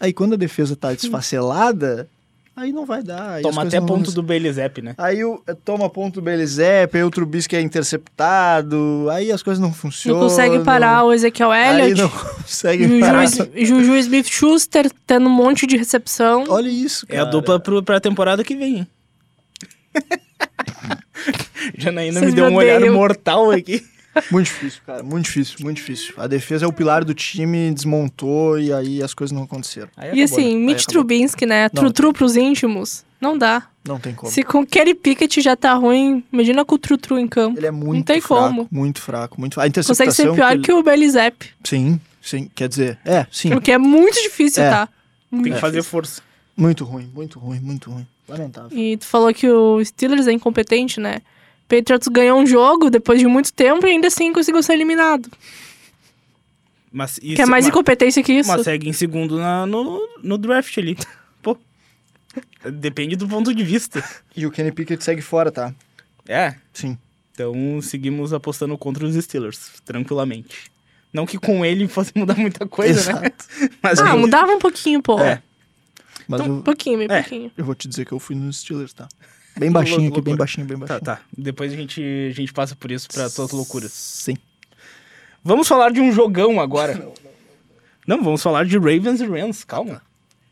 Aí, quando a defesa tá desfacelada, aí não vai dar. aí Toma até não ponto do Zapp, né? Aí o, toma ponto do Belizep, aí o Trubisky é interceptado, aí as coisas não funcionam. Não consegue parar o Ezequiel Aí Elliott. não consegue parar. Juju, Juju Smith-Schuster tendo um monte de recepção. Olha isso, É cara. a dupla pro, pra temporada que vem, hein? Janaína me Vocês deu me um olhar mortal aqui. Muito difícil, cara. Muito difícil, muito difícil. A defesa é o pilar do time, desmontou e aí as coisas não aconteceram. Aí E acabou, assim, né? Mitch né? Não. Trutru pros íntimos. Não dá. Não tem como. Se com Kenny Pickett já tá ruim, imagina com o Trutru em campo. Ele é muito tem fraco, como. muito fraco, muito fraco. A interceptação Consegue ser pior ele- que o Belizep. Sim, sim, quer dizer, é, sim. O que é muito difícil, É. tá? Tem que fazer força. Muito ruim, muito ruim, muito ruim. Lamentável. E tu falou que o Steelers é incompetente, né? Patriots ganhou um jogo depois de muito tempo e ainda assim conseguiu ser eliminado. Mas, isso, Quer mais mas, incompetência que isso? mas segue em segundo na- no, no draft ali. Pô. Depende do ponto de vista. E o Kenny Pickett segue fora, tá? É. Sim. Então seguimos apostando contra os Steelers, tranquilamente. Não que com ele fosse mudar muita coisa, né? Mas Ah, eu- mudava um pouquinho, pô. É. Mas Um eu, pouquinho, bem É. pouquinho. eu vou te dizer que eu fui nos Steelers, tá? Bem baixinho aqui, bem baixinho, bem Tá, baixinho. tá. Depois a gente, a gente passa por isso pra tuas loucuras. Sim. Vamos falar de um jogão agora. Não, vamos falar de Ravens e Rams, calma.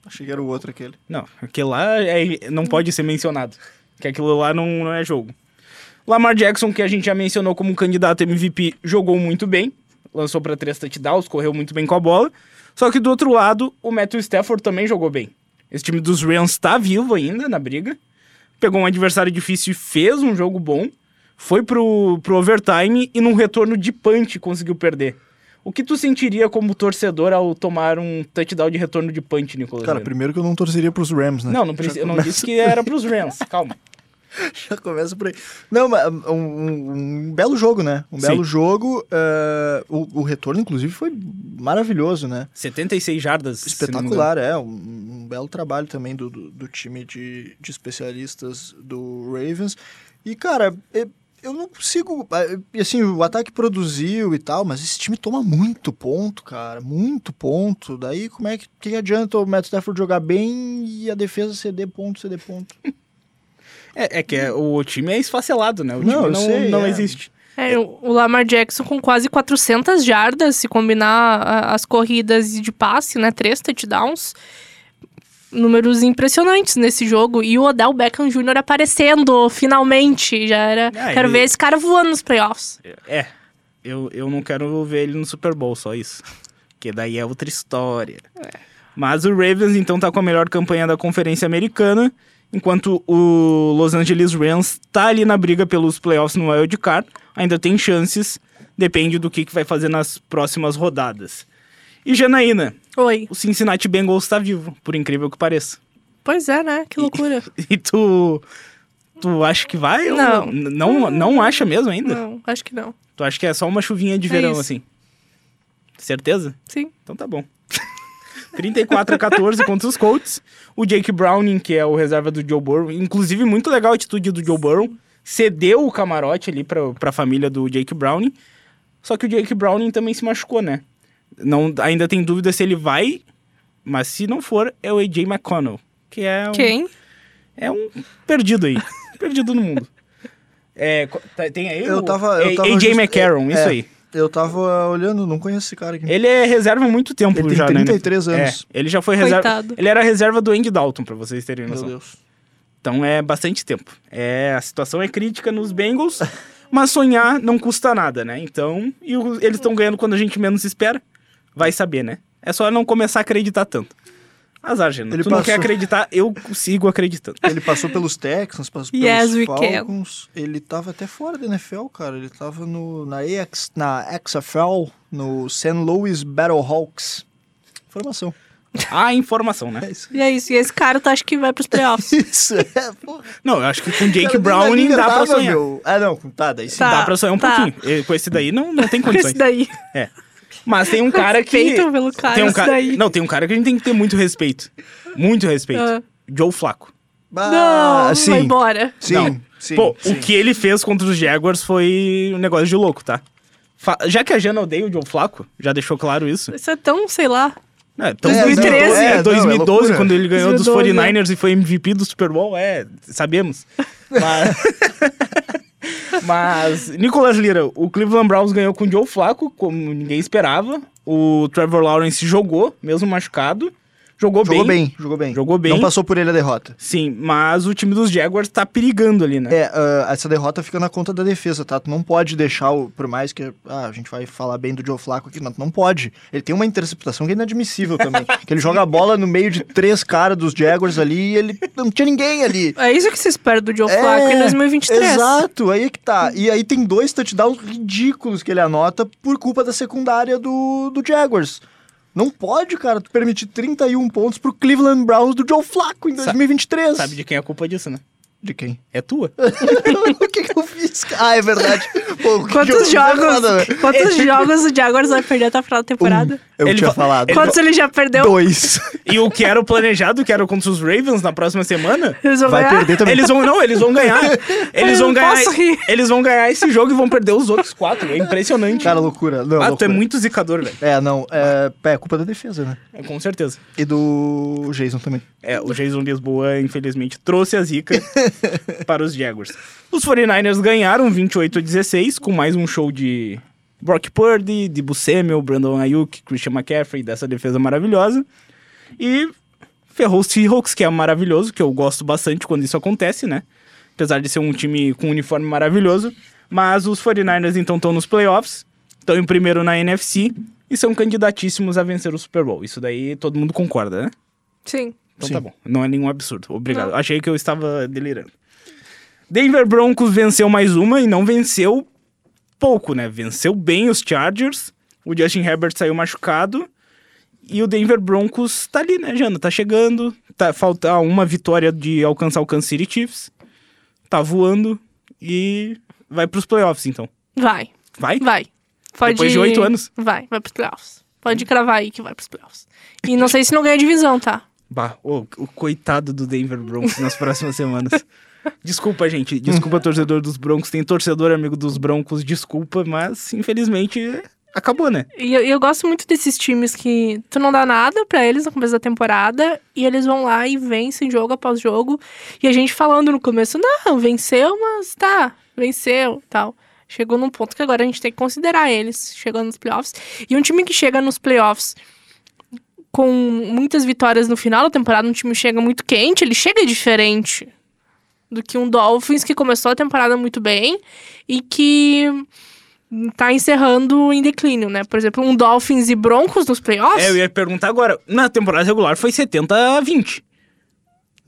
Achei que era o outro aquele. Não, aquele lá é- não pode ser mencionado. Que aquilo lá não, não é jogo. Lamar Jackson, que a gente já mencionou como um candidato MVP, jogou muito bem. Lançou para três touchdowns, correu muito bem com a bola. Só que do outro lado, o Matthew Stafford também jogou bem. Esse time dos Rams tá vivo ainda na briga. Pegou um adversário difícil e fez um jogo bom. Foi pro, pro overtime e num retorno de punch conseguiu perder. O que tu sentiria como torcedor ao tomar um touchdown de retorno de punch, Nicolas? Cara, primeiro que eu não torceria pros Rams, né? Não, não precisa, Já eu não disse que era pros Rams, calma. Já começa por aí. Não, mas um, um- um belo jogo, né? Um belo Sim. jogo. eh, o, o retorno, inclusive, foi maravilhoso, né? 76 jardas. Espetacular, é. Um, um belo trabalho também do, do, do time de, de especialistas do Ravens. E, cara, é- eu não consigo. é, e Assim, o ataque produziu e tal, mas esse time toma muito ponto, cara. Muito ponto. Daí, como é que, que adianta o Matt Stafford jogar bem e a defesa ceder ponto, ceder ponto? É, é que é- o time é esfacelado, né? O Não, time não, sei, não é. existe. É, o Lamar Jackson com quase 400 jardas, se combinar as corridas de passe, né? Três touchdowns. Números impressionantes nesse jogo. E o Odell Beckham Jr. aparecendo, finalmente. Já era. Ah, Quero ele- ver esse cara voando nos playoffs. É, eu, eu não quero ver ele no Super Bowl, só isso. Porque daí é outra história. Mas o Ravens, então, tá com a melhor campanha da Conferência Americana, enquanto o Los Angeles Rams tá ali na briga pelos playoffs no Wild Card. Ainda tem chances, depende do que, que vai fazer nas próximas rodadas. E Janaína, Oi. o Cincinnati Bengals tá vivo, por incrível que pareça. Pois é, né? Que loucura. E tu. Tu acha que vai? ou Não. N- Não, não acha mesmo ainda? Não, acho que não. Tu acha que é só uma chuvinha de É verão, isso. assim? Certeza? Sim. Então tá bom. 34 a 14 contra os Colts. O Jake Browning, que é o reserva do Joe Burrow. Inclusive, muito legal a atitude do Joe Burrow. Cedeu o camarote ali pra, pra família do Jake Browning. Só que o Jake Browning também se machucou, né? Não, ainda tem dúvida se ele vai. Mas se não for, é o AJ McConnell. Que é um, Quem? é um perdido aí. perdido no mundo. É, tá- tem aí Eu o tava- eu A- tava AJ just- McCarron, é, isso é. aí. Eu tava olhando, não conheço esse cara aqui. Ele é reserva há muito tempo Ele tem já, né? 33 É, anos. ele já foi reserva. Coitado. Ele era reserva do Andy Dalton, pra vocês terem Meu noção. Deus. Então é bastante tempo. É, a situação é crítica nos Bengals, mas sonhar não custa nada, né? Então, e o- eles estão ganhando quando a gente menos espera. Vai saber, né? É só não começar a acreditar tanto. Azar, Gena. Ele tu não passou. quer acreditar, eu sigo acreditando. Ele passou pelos Texans, passou Yes, pelos can. Falcons. Ele tava até fora da NFL, cara. Ele tava no, na, AX, na XFL, no St. Louis Battlehawks. Informação. A informação, né? É isso. E é isso. E esse cara tu acha que vai pros playoffs? Isso, é, porra. Não, eu acho que com Jake Cara, Browning dá pra tava, sonhar. meu. Ah, não, tá, daí sim. Tá. Dá pra sonhar um tá. pouquinho. Com esse daí não, não tem Com condições. esse daí. É. Mas tem um cara que. Respeito pelo cara, tem um cara... daí. Não, tem um cara que a gente tem que ter muito respeito. Muito respeito. Ah. Joe Flaco. Bah, não, sim. vai embora. Sim, Não. sim. Pô, sim. o que ele fez contra os Jaguars foi um negócio de louco, tá? Fa- Já que a Jana odeia o Joe Flaco, já deixou claro isso. Isso é tão, sei lá. É, então, É, 2013. não, é, é, não, 2012, é loucura. quando ele ganhou dos 2012, 49ers e foi MVP do Super Bowl, é, sabemos. Mas, Mas, Nicolas Lira, o Cleveland Browns ganhou com o Joe Flaco, como ninguém esperava. O Trevor Lawrence jogou, mesmo machucado. Jogou, Jogou bem. bem, jogou bem. Jogou bem. Não passou por ele a derrota. Sim, mas o time dos Jaguars tá perigando ali, né? É, ah, essa derrota fica na conta da defesa, tá? Tu não pode deixar, o, por mais que ah, a gente vai falar bem do Joe Flacco aqui, não, tu não pode. Ele tem uma interceptação que é inadmissível também. que ele joga a bola no meio de três caras dos Jaguars ali e ele não tinha ninguém ali. É isso que se espera do Joe Flacco em 2023. É, Exato, aí é que tá. E aí tem dois touchdowns ridículos que ele anota por culpa da secundária do, do Jaguars. Não pode, cara, tu permitir 31 pontos pro Cleveland Browns do Joe Flacco em 2023. Sabe de quem é a culpa disso, né? De quem? É tua. o que, que eu fiz? Ah, é verdade. Pô, que Quantos é jogos, foda, né? quantos jogos o Jaguars vai perder até a final da temporada? Um, eu Ele tinha falado. ele Quantos ele já perdeu? Dois. E o que era o planejado, que era contra os Ravens na próxima semana, Eles vão Vai ganhar? perder também. eles vão. Não, eles vão ganhar. Eles Eu vão não ganhar. posso rir. Eles vão ganhar esse jogo e vão perder os outros quatro. É impressionante. Cara, loucura. Não, ah, tu é loucura. muito zicador, velho. É, não. É, é culpa da defesa, né? É, com certeza. E do Jason também. É, o Jason Lisboa, infelizmente, trouxe a zica para os Jaguars. Os 49ers ganharam 28 a 16, com mais um show de Brock Purdy, de Samuel, Brandon Ayuk, Christian McCaffrey, dessa defesa maravilhosa. E ferrou os Seahawks, que é maravilhoso, que eu gosto bastante quando isso acontece, né? Apesar de ser um time com um uniforme maravilhoso. Mas os 49ers, então, estão nos playoffs, estão em primeiro na NFC e são candidatíssimos a vencer o Super Bowl. Isso daí todo mundo concorda, né? Sim. Então Sim. tá bom. Não é nenhum absurdo. Obrigado. Não. Achei que eu estava delirando. Denver Broncos venceu mais uma e não venceu pouco, né? Venceu bem os Chargers. O Justin Herbert saiu machucado. E o Denver Broncos tá ali, né, Jana? Tá chegando. Tá, falta uma vitória de alcançar o Kansas City Chiefs. Tá voando. E vai pros playoffs, então. Vai, Vai? vai. Pode Depois de oito anos. Vai, vai pros playoffs. Pode cravar aí que vai pros playoffs. E não sei se não ganha divisão, tá? Bah, ô, o coitado do Denver Broncos nas próximas semanas. Desculpa, gente. Desculpa, torcedor dos Broncos. Tem torcedor amigo dos Broncos, desculpa, mas infelizmente acabou, né? E eu, eu gosto muito desses times que tu não dá nada pra eles no começo da temporada e eles vão lá e vencem jogo após jogo. E a gente falando no começo, não, venceu, mas tá, venceu tal. Chegou num ponto que agora a gente tem que considerar eles chegando nos playoffs. E um time que chega nos playoffs com muitas vitórias no final da temporada, um time chega muito quente, ele chega diferente do que um Dolphins que começou a temporada muito bem e que tá encerrando em declínio, né? Por exemplo, um Dolphins e Broncos nos playoffs. É, eu ia perguntar agora. Na temporada regular foi 70 a 20.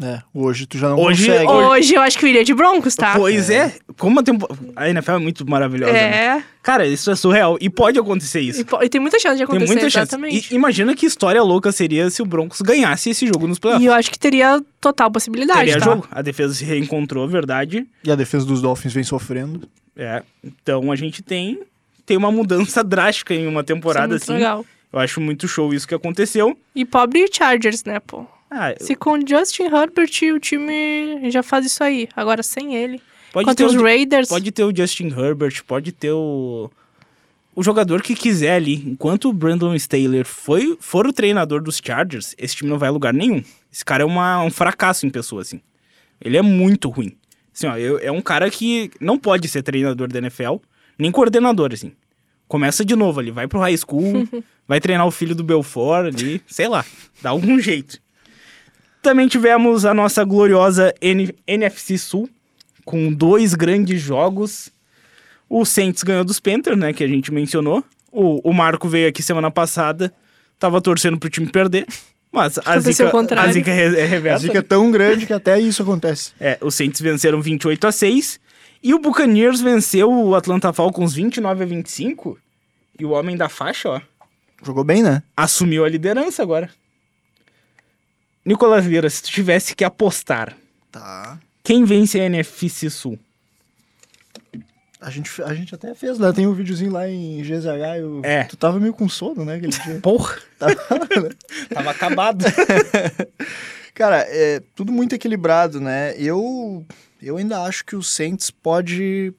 É, hoje tu já não Hoje- consegue. Hoje eu acho que eu iria de Broncos, tá? Pois é. Como a temporada. A NFL é muito maravilhosa. né? É. Cara, isso é surreal. E pode acontecer isso. E, po- e tem muita chance de Tem acontecer, muita chance. exatamente. E imagina que história louca seria se o Broncos ganhasse esse jogo nos E, playoffs. eu acho que teria total possibilidade, Teria tá? jogo. A defesa se reencontrou, verdade. E a defesa dos Dolphins vem sofrendo. É. Então a gente tem, tem uma mudança drástica em uma Isso é temporada muito assim. legal. Eu acho muito show isso que aconteceu. E pobre Chargers, né, pô? Ah, Se com Justin Herbert o time já faz isso aí. Agora sem ele. pode Contra ter os o, Raiders. pode ter o Justin Herbert, pode ter o o jogador que quiser ali. Enquanto o Brandon Staley foi, for o treinador dos Chargers, esse time não vai a lugar nenhum. Esse cara é uma, um fracasso em pessoa, assim. Ele é muito ruim. Assim, ó, eu- é um cara que não pode ser treinador da NFL, nem coordenador, assim. Começa de novo ali, vai pro high school, vai treinar o filho do Belfort ali, sei lá, dá algum jeito. Também tivemos a nossa gloriosa N- NFC Sul, com dois grandes jogos. O Saints ganhou dos Panthers, né, que a gente mencionou. O, o Marco veio aqui semana passada, tava torcendo pro time perder, mas a Aconteceu zica, o contrário. a zica é, é A reversa. zica é tão grande que até isso acontece. É, os Saints venceram 28 a 6 e o Buccaneers venceu o Atlanta Falcons 29 a 25. E o homem da faixa, ó, Jogou bem, né? assumiu a liderança agora. Nicolas Vieira, se tu tivesse que apostar, Tá. quem vence a NFC Sul? A gente, a gente até fez, né? Tem um videozinho lá em GZH. Eu, É. Tu tava meio com sono, né? Aquele dia. Porra, Tava, né? tava acabado. Cara, é tudo muito equilibrado, né? Eu, eu ainda acho que o Saints pode,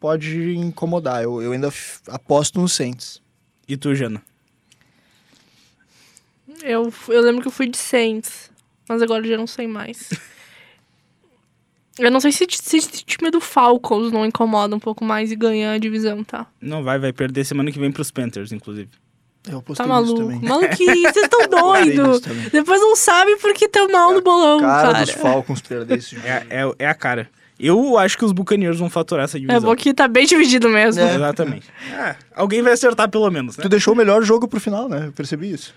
pode incomodar. Eu, eu ainda f- aposto no Saints. e tu, Jana? Eu, eu lembro que eu fui de Saints, mas agora eu já não sei mais. eu não sei se, se esse time do Falcons não incomoda um pouco mais e ganha a divisão, tá? Não vai, vai perder semana que vem pros Panthers, inclusive. Eu apostei Tá maluco. também. Maluquice, vocês estão doidos. Depois não sabe porque tão mal no bolão, Cara, cara. dos Falcons perder esse jogo. É, é, é a cara. Eu acho que os Buccaneers vão faturar essa divisão. É bom que tá bem dividido mesmo. É. Exatamente. Ah, alguém vai acertar pelo menos, né? Tu deixou o melhor jogo pro final, né? Eu percebi isso.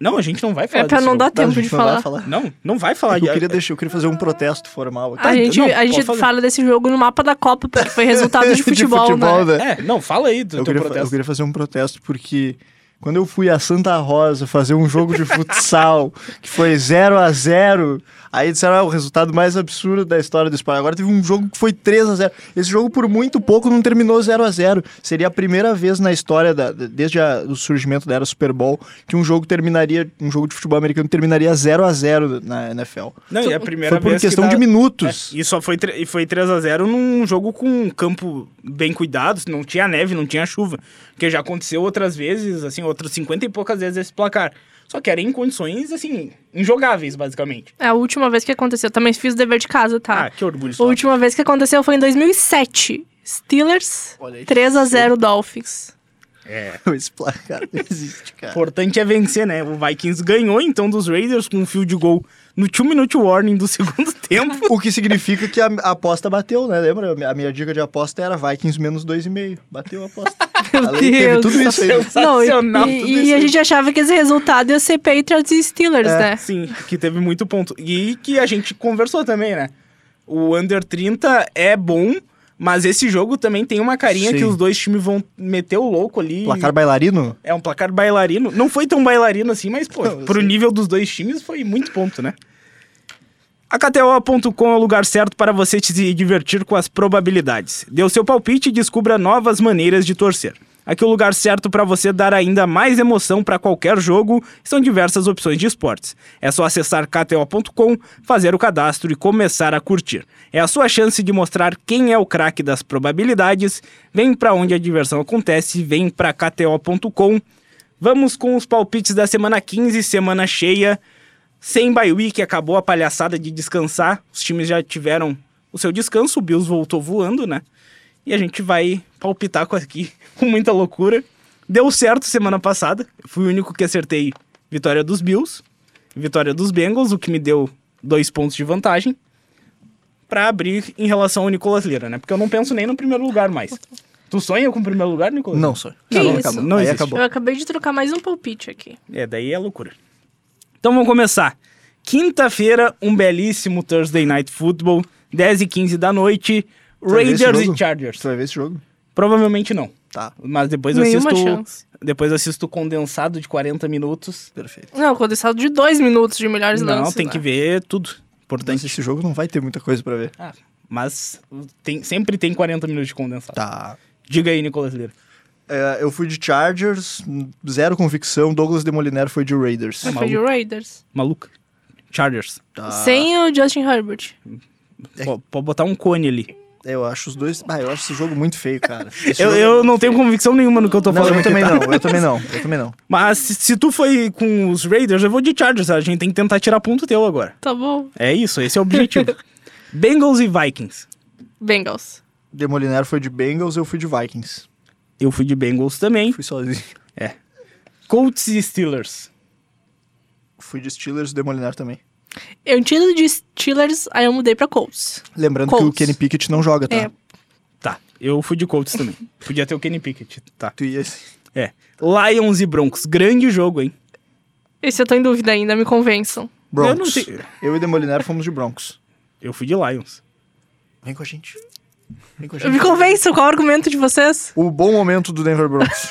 Não, a gente não vai falar É pra não jogo. dar Não, a tempo gente de não vai falar. falar. Não, não vai falar. É que eu de- queria deixar, eu queria fazer um protesto formal aqui. A gente, não, a gente fazer. fala desse jogo no mapa da Copa, porque foi resultado de futebol, né? É, não, fala aí do Eu teu queria, fa- eu protesto. queria fazer um protesto porque Quando eu fui a Santa Rosa fazer um jogo de futsal que foi 0 a 0 aí disseram ah, o resultado mais absurdo da história do esporte. Agora teve um jogo que foi 3 a 0 Esse jogo, por muito pouco, não terminou 0 a 0 Seria a primeira vez na história, da, desde a, o surgimento da era Super Bowl, que um jogo terminaria, um jogo de futebol americano terminaria 0 a 0 na NFL. Não, e a primeira Foi por vez questão que de dá- minutos. É, e só foi, e foi 3 a 0 num jogo com um campo bem cuidado, não tinha neve, não tinha chuva. Porque já aconteceu outras vezes, assim, outras 50 e poucas vezes esse placar. Só que era em condições, assim, injogáveis, basicamente. É a última vez que aconteceu. Também fiz o dever de casa, tá? Ah, que orgulho a última vez que aconteceu foi em 2007. Steelers, Olha aí. 3 a 0 Dolphins. É. Esse placar não existe, cara. importante é vencer, né? O Vikings ganhou, então, dos Raiders com um field goal no 2-minute warning do segundo tempo. O que significa que a, a aposta bateu, né? Lembra? A minha dica de aposta era Vikings menos 2,5. Bateu a aposta. Meu Além- Deus. tudo isso aí. Não, e, Sensacional, e- tudo e isso a aí. gente achava que esse resultado ia ser Patriots e Steelers, É. né? Sim, que teve muito ponto. E que a gente conversou também, né? O Under 30 é bom, mas esse jogo também tem uma carinha Sim. que os dois times vão meter o louco ali. Placar bailarino? É um placar bailarino. Não foi tão bailarino assim, mas, pô, Não, pro nível dos dois times foi muito ponto, né? A KTO.com é o lugar certo para você se divertir com as probabilidades. Dê o seu palpite e descubra novas maneiras de torcer. Aqui é o lugar certo para você dar ainda mais emoção para qualquer jogo. São diversas opções de esportes. É só acessar KTO.com, fazer o cadastro e começar a curtir. É a sua chance de mostrar quem é o craque das probabilidades. Vem para onde a diversão acontece, vem para KTO.com. Vamos com os palpites da semana 15, semana cheia. Sem bye week, acabou a palhaçada de descansar. Os times já tiveram o seu descanso, o Bills voltou voando, né? E a gente vai palpitar com aqui com muita loucura. Deu certo semana passada. Fui o único que acertei vitória dos Bills, vitória dos Bengals, o que me deu dois pontos de vantagem pra abrir em relação ao Nicolas Lira, né? Porque eu não penso nem no primeiro lugar mais. Tu sonha com o primeiro lugar, Nicolas? Não, só. Que não, isso? acabou. Não existe. acabou. Eu acabei de trocar mais um palpite aqui. É, daí é loucura. Então vamos começar. Quinta-feira, um belíssimo Thursday Night Football, 10 e 15 da noite, Raiders e Chargers. Você vai ver esse jogo? Provavelmente não, Tá, mas depois eu Nenhuma assisto, chance. depois eu assisto o condensado de 40 minutos. perfeito. Não, condensado de dois minutos de melhores não, lances. tem né? que ver tudo. Mas Importante. esse jogo não vai ter muita coisa pra ver. Ah, mas tem, sempre tem 40 minutos de condensado. Tá. Diga aí, Nicolas Lira. É, eu fui de Chargers, zero convicção. Douglas Demoliner foi de Raiders. Mas foi de Raiders. Maluco. Chargers. Tá. Sem o Justin Herbert. Pô- Pode botar um cone ali. É, Eu acho os dois. Ah, eu acho esse jogo muito feio, cara. Eu, é eu muito não tenho feio. convicção nenhuma no que eu tô Não, falando eu também tá? não, eu também não, eu também não. Mas se, se tu foi com os Raiders, eu vou de Chargers. A gente tem que tentar tirar ponto teu agora. Tá bom. É isso, esse é o objetivo. Bengals e Vikings. Bengals. Demoliner foi de Bengals, eu fui de Vikings. Eu fui de Bengals também. Fui sozinho. Colts e Steelers. Fui de Steelers, Demoliner também. Eu tinha de Steelers, aí eu mudei pra Colts. Lembrando que o Colts. Kenny Pickett não joga, tá? É. Tá, eu fui de Colts também. Podia ter o Kenny Pickett, tá. Tu ia... É. Lions e Broncos. Grande jogo, hein? Esse eu tô em dúvida ainda, me convençam. Broncos. Eu não sei- Eu e Demoliner fomos de Broncos. Eu fui de Lions. Vem com a gente. Vem com a Me gente. convençam, qual é o argumento de vocês? O bom momento do Denver Broncos.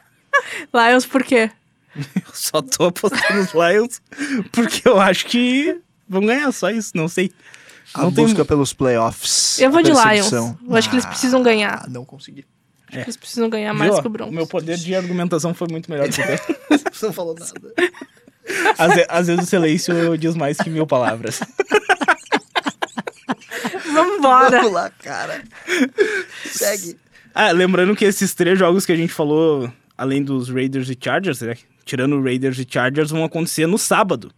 Lions, por quê? Eu só tô apostando nos Lions porque eu acho que vão ganhar, só isso, não sei. A Não tem- busca pelos playoffs. Eu vou de Lions. Eu acho que eles precisam ganhar. Ah, não consegui. Acho que eles precisam ganhar mais Viu? que o Broncos. Meu poder de argumentação foi muito melhor que o não falou nada. Às, às vezes o silêncio diz mais que mil palavras. Vambora. Vamos lá, cara. Segue. Ah, lembrando que esses três jogos que a gente falou, além dos Raiders e Chargers, né? Tirando Raiders e Chargers, vão acontecer no sábado.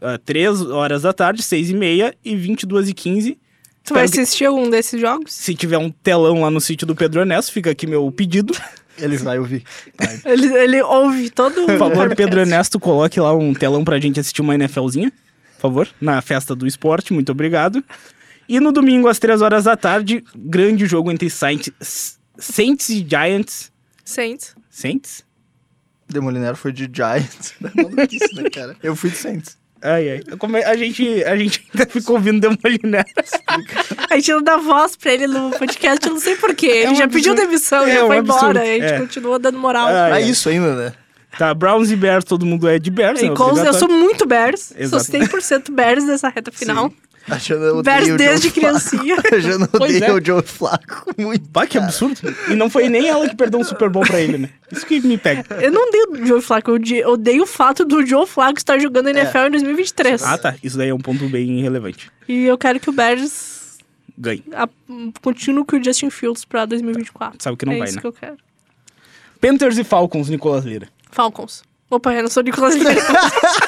Ah, três horas da tarde, seis e meia e 22 e 15. Tu vai assistir algum desses jogos? Se tiver um telão lá no sítio do Pedro Ernesto, fica aqui meu pedido. Ele vai ouvir. Vai. Ele, ele ouve todo o Por favor. Pedro Ernesto, coloque lá um telão pra gente assistir uma NFLzinha. Por favor, na festa do esporte, muito obrigado. E no domingo, às três horas da tarde, grande jogo entre Saints, Saints e Giants. Saints. Saints? Demoliner foi de Giants. Maluquice, né, cara? Eu fui de Saints. Ai, ai. Como é- a, gente, a gente ainda ficou ouvindo Demoliner. A gente não dá voz pra ele no podcast, eu não sei porquê. Ele um já pediu absurdo. demissão, É já um foi absurdo. embora. A gente É. continua dando moral. Ah, É é. isso ainda, né? Tá, Browns e Bears, todo mundo é de Bears, né? E com- eu Obrigatório. sou muito Bears. Exato. Sou 100% Bears nessa reta final. A Jana odeia desde criancinha. A Jana Pois odeia é. o Joe Flaco muito. Bah, que absurdo. E não foi nem ela que perdeu um Super Bowl pra ele, né? Isso que me pega. Eu não odeio o Joe Flacco, eu ode- odeio o fato do Joe Flacco estar jogando NFL em 2023. Ah, tá. Isso daí é um ponto bem relevante. E eu quero que o Bears Ganhe. a- continue com o Justin Fields pra 2024. Sabe que não é vai, isso né? que eu quero. Panthers e Falcons, Nicolas Lira. Falcons. Opa, eu não sou Nicolas Lira.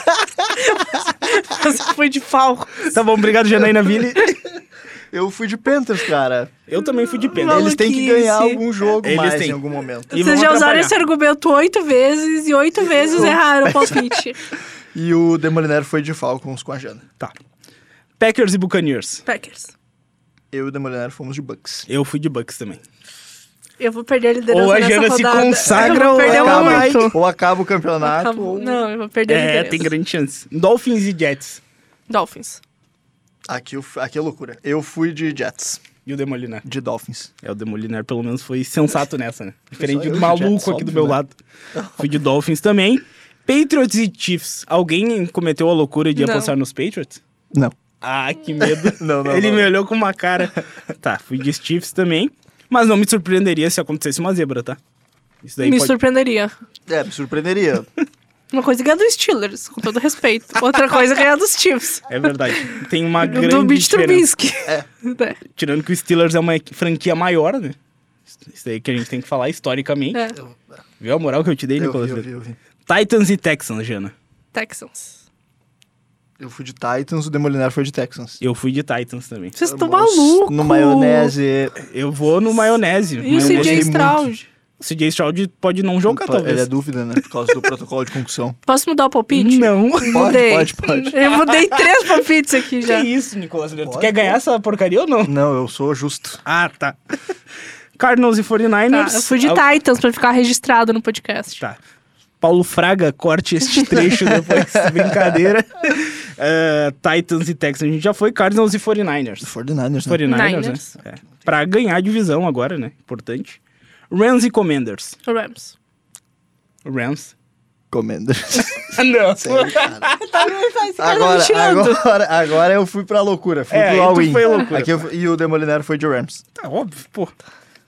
Você foi de Falcons. Tá bom, obrigado, Janaína Ville. Eu fui de Panthers, cara. Eu também fui de Panthers. Maluquice. Eles têm que ganhar algum jogo Eles mais têm. em algum momento. E Vocês já usaram esse argumento oito vezes e oito vezes erraram o palpite. E o Demoliner foi de Falcons com a Jana. Tá. Packers e Buccaneers. Packers. Eu e o Demoliner fomos de Bucks. Eu fui de Bucks também. Eu vou perder a liderança Ou a nessa Jana se rodada. consagra ou acaba. Ou acaba o campeonato, Acabou. ou... Não, eu vou perder a É, liderança. tem grande chance. Dolphins e Jets. Dolphins. Aqui, aqui é loucura. Eu fui de Jets, E o Demolinar. de Dolphins. É, o Demolinar pelo menos foi sensato nessa, né? Diferente do maluco Jets, aqui óbvio, do meu né? lado. Fui de Dolphins também. Patriots e Chiefs. Alguém cometeu a loucura de Não. apostar nos Patriots? Não. Ah, que medo. Não, não, Ele não. me olhou com uma cara. tá, fui de Chiefs também. Mas não me surpreenderia se acontecesse uma zebra, tá? Isso daí Me pode... surpreenderia. É, me surpreenderia. Uma coisa é ganhar dos Steelers, com todo respeito. Outra coisa é ganhar dos Chiefs. É verdade. Tem uma grande Do Mitch diferença. Trubisky. É. É. Tirando que o Steelers é uma franquia maior, né? Isso daí que a gente tem que falar historicamente. É. Viu a moral que eu te dei, Eu Nicolas? vi, eu vi, eu vi. Titans e Texans, Jana. Texans. Eu fui de Titans, o Demoliner foi de Texans. Eu fui de Titans também. Vocês estão malucos. No maionese. Eu vou no maionese. E o CJ. Stroud? O CJ Stroud pode não jogar, talvez. Ele é dúvida, né? Por causa do protocolo de concussão. Posso mudar o palpite? Não. Mudei. Pode, pode, pode. Eu mudei três palpites aqui Que já. isso, Nicolas? Tu Pode, quer ganhar essa porcaria ou não? Não, eu sou justo. Ah, tá. Cardinals e 49ers. Tá, eu fui de Al- Titans pra ficar registrado no podcast. Tá. Paulo Fraga, corte este trecho depois. Brincadeira. Eh, Titans e Texans a gente já foi. Cardinals e 49ers. 49ers, né? 49ers, Niners. né? É. Pra ganhar a divisão agora, né? Importante. Rams e Commanders. Rams. Rams. Commanders. não. Sério, cara. cara Agora, agora, agora eu fui pra loucura. Fui É, pro all-in. foi loucura. Aqui eu e o Demoliner foi de Rams. Tá óbvio, pô.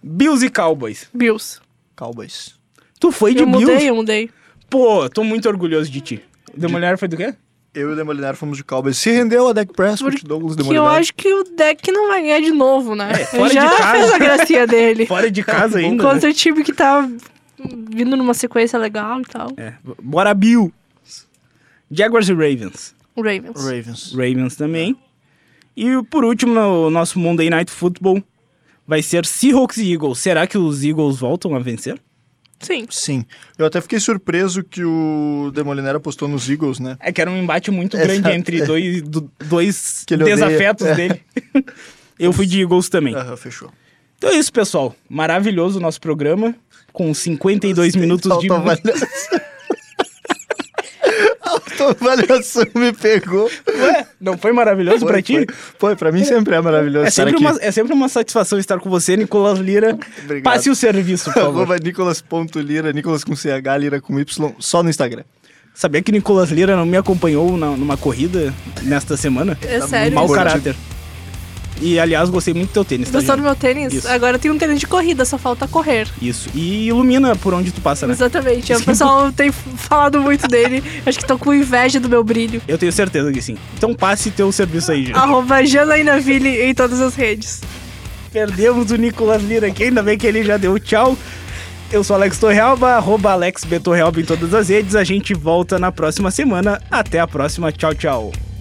Bills e Cowboys. Bills. Cowboys. Tu foi de Eu Bills? mudei, eu mudei. Pô, tô muito orgulhoso de ti. O Demolhar foi do quê? Eu e o Demoliner fomos de Cowboys. Se rendeu a Dak Prescott, Porque Douglas Que Demoliner. eu acho que o deck não vai ganhar de novo, né? É, fora Ele já de casa. fez a gracinha dele. Fora de casa ainda. né? Contra o time que tá vindo numa sequência legal e tal. É. Bora, Bill. Jaguars e Ravens. O Ravens. Ravens. Ravens também. E por último, no nosso Monday Night Football, vai ser Seahawks e Eagles. Será que os Eagles voltam a vencer? Sim. Sim. Eu até fiquei surpreso que o Demoliner apostou nos Eagles, né? É que era um embate muito Exato, grande entre é. dois, do- dois odeia. desafetos É. dele. Eu fui de Eagles também. Aham, fechou. Então é isso, pessoal. Maravilhoso o nosso programa. Com 52 minutos de... Autoavaliação me pegou. Ué, não foi maravilhoso Foi, pra ti? Foi, foi, pra mim sempre é maravilhoso É estar sempre, aqui. uma, é sempre uma satisfação estar com você, Nicolas Lira. Obrigado. Passe o serviço, por favor. Arroba nicolas.lira, Nicolas com CH, Lira com Y, só no Instagram. Sabia que Nicolas Lira não me acompanhou na- numa corrida nesta semana? É sério. Mau caráter. E, aliás, gostei muito do teu tênis, tá, Gostou do Jana? meu tênis? Isso. Agora tem um tênis de corrida, só falta correr. Isso. E ilumina por onde tu passa, né? Exatamente. O pessoal tem falado muito dele. Acho que estão com inveja do meu brilho. Eu tenho certeza que sim. Então passe teu serviço aí, gente. Arroba Janainaville em todas as redes. Perdemos o Nicolas Lira aqui, ainda bem que ele já deu tchau. Eu sou Alex Torrealba, arroba Alex B. Torrealba em todas as redes. A gente volta na próxima semana. Até a próxima. Tchau, tchau.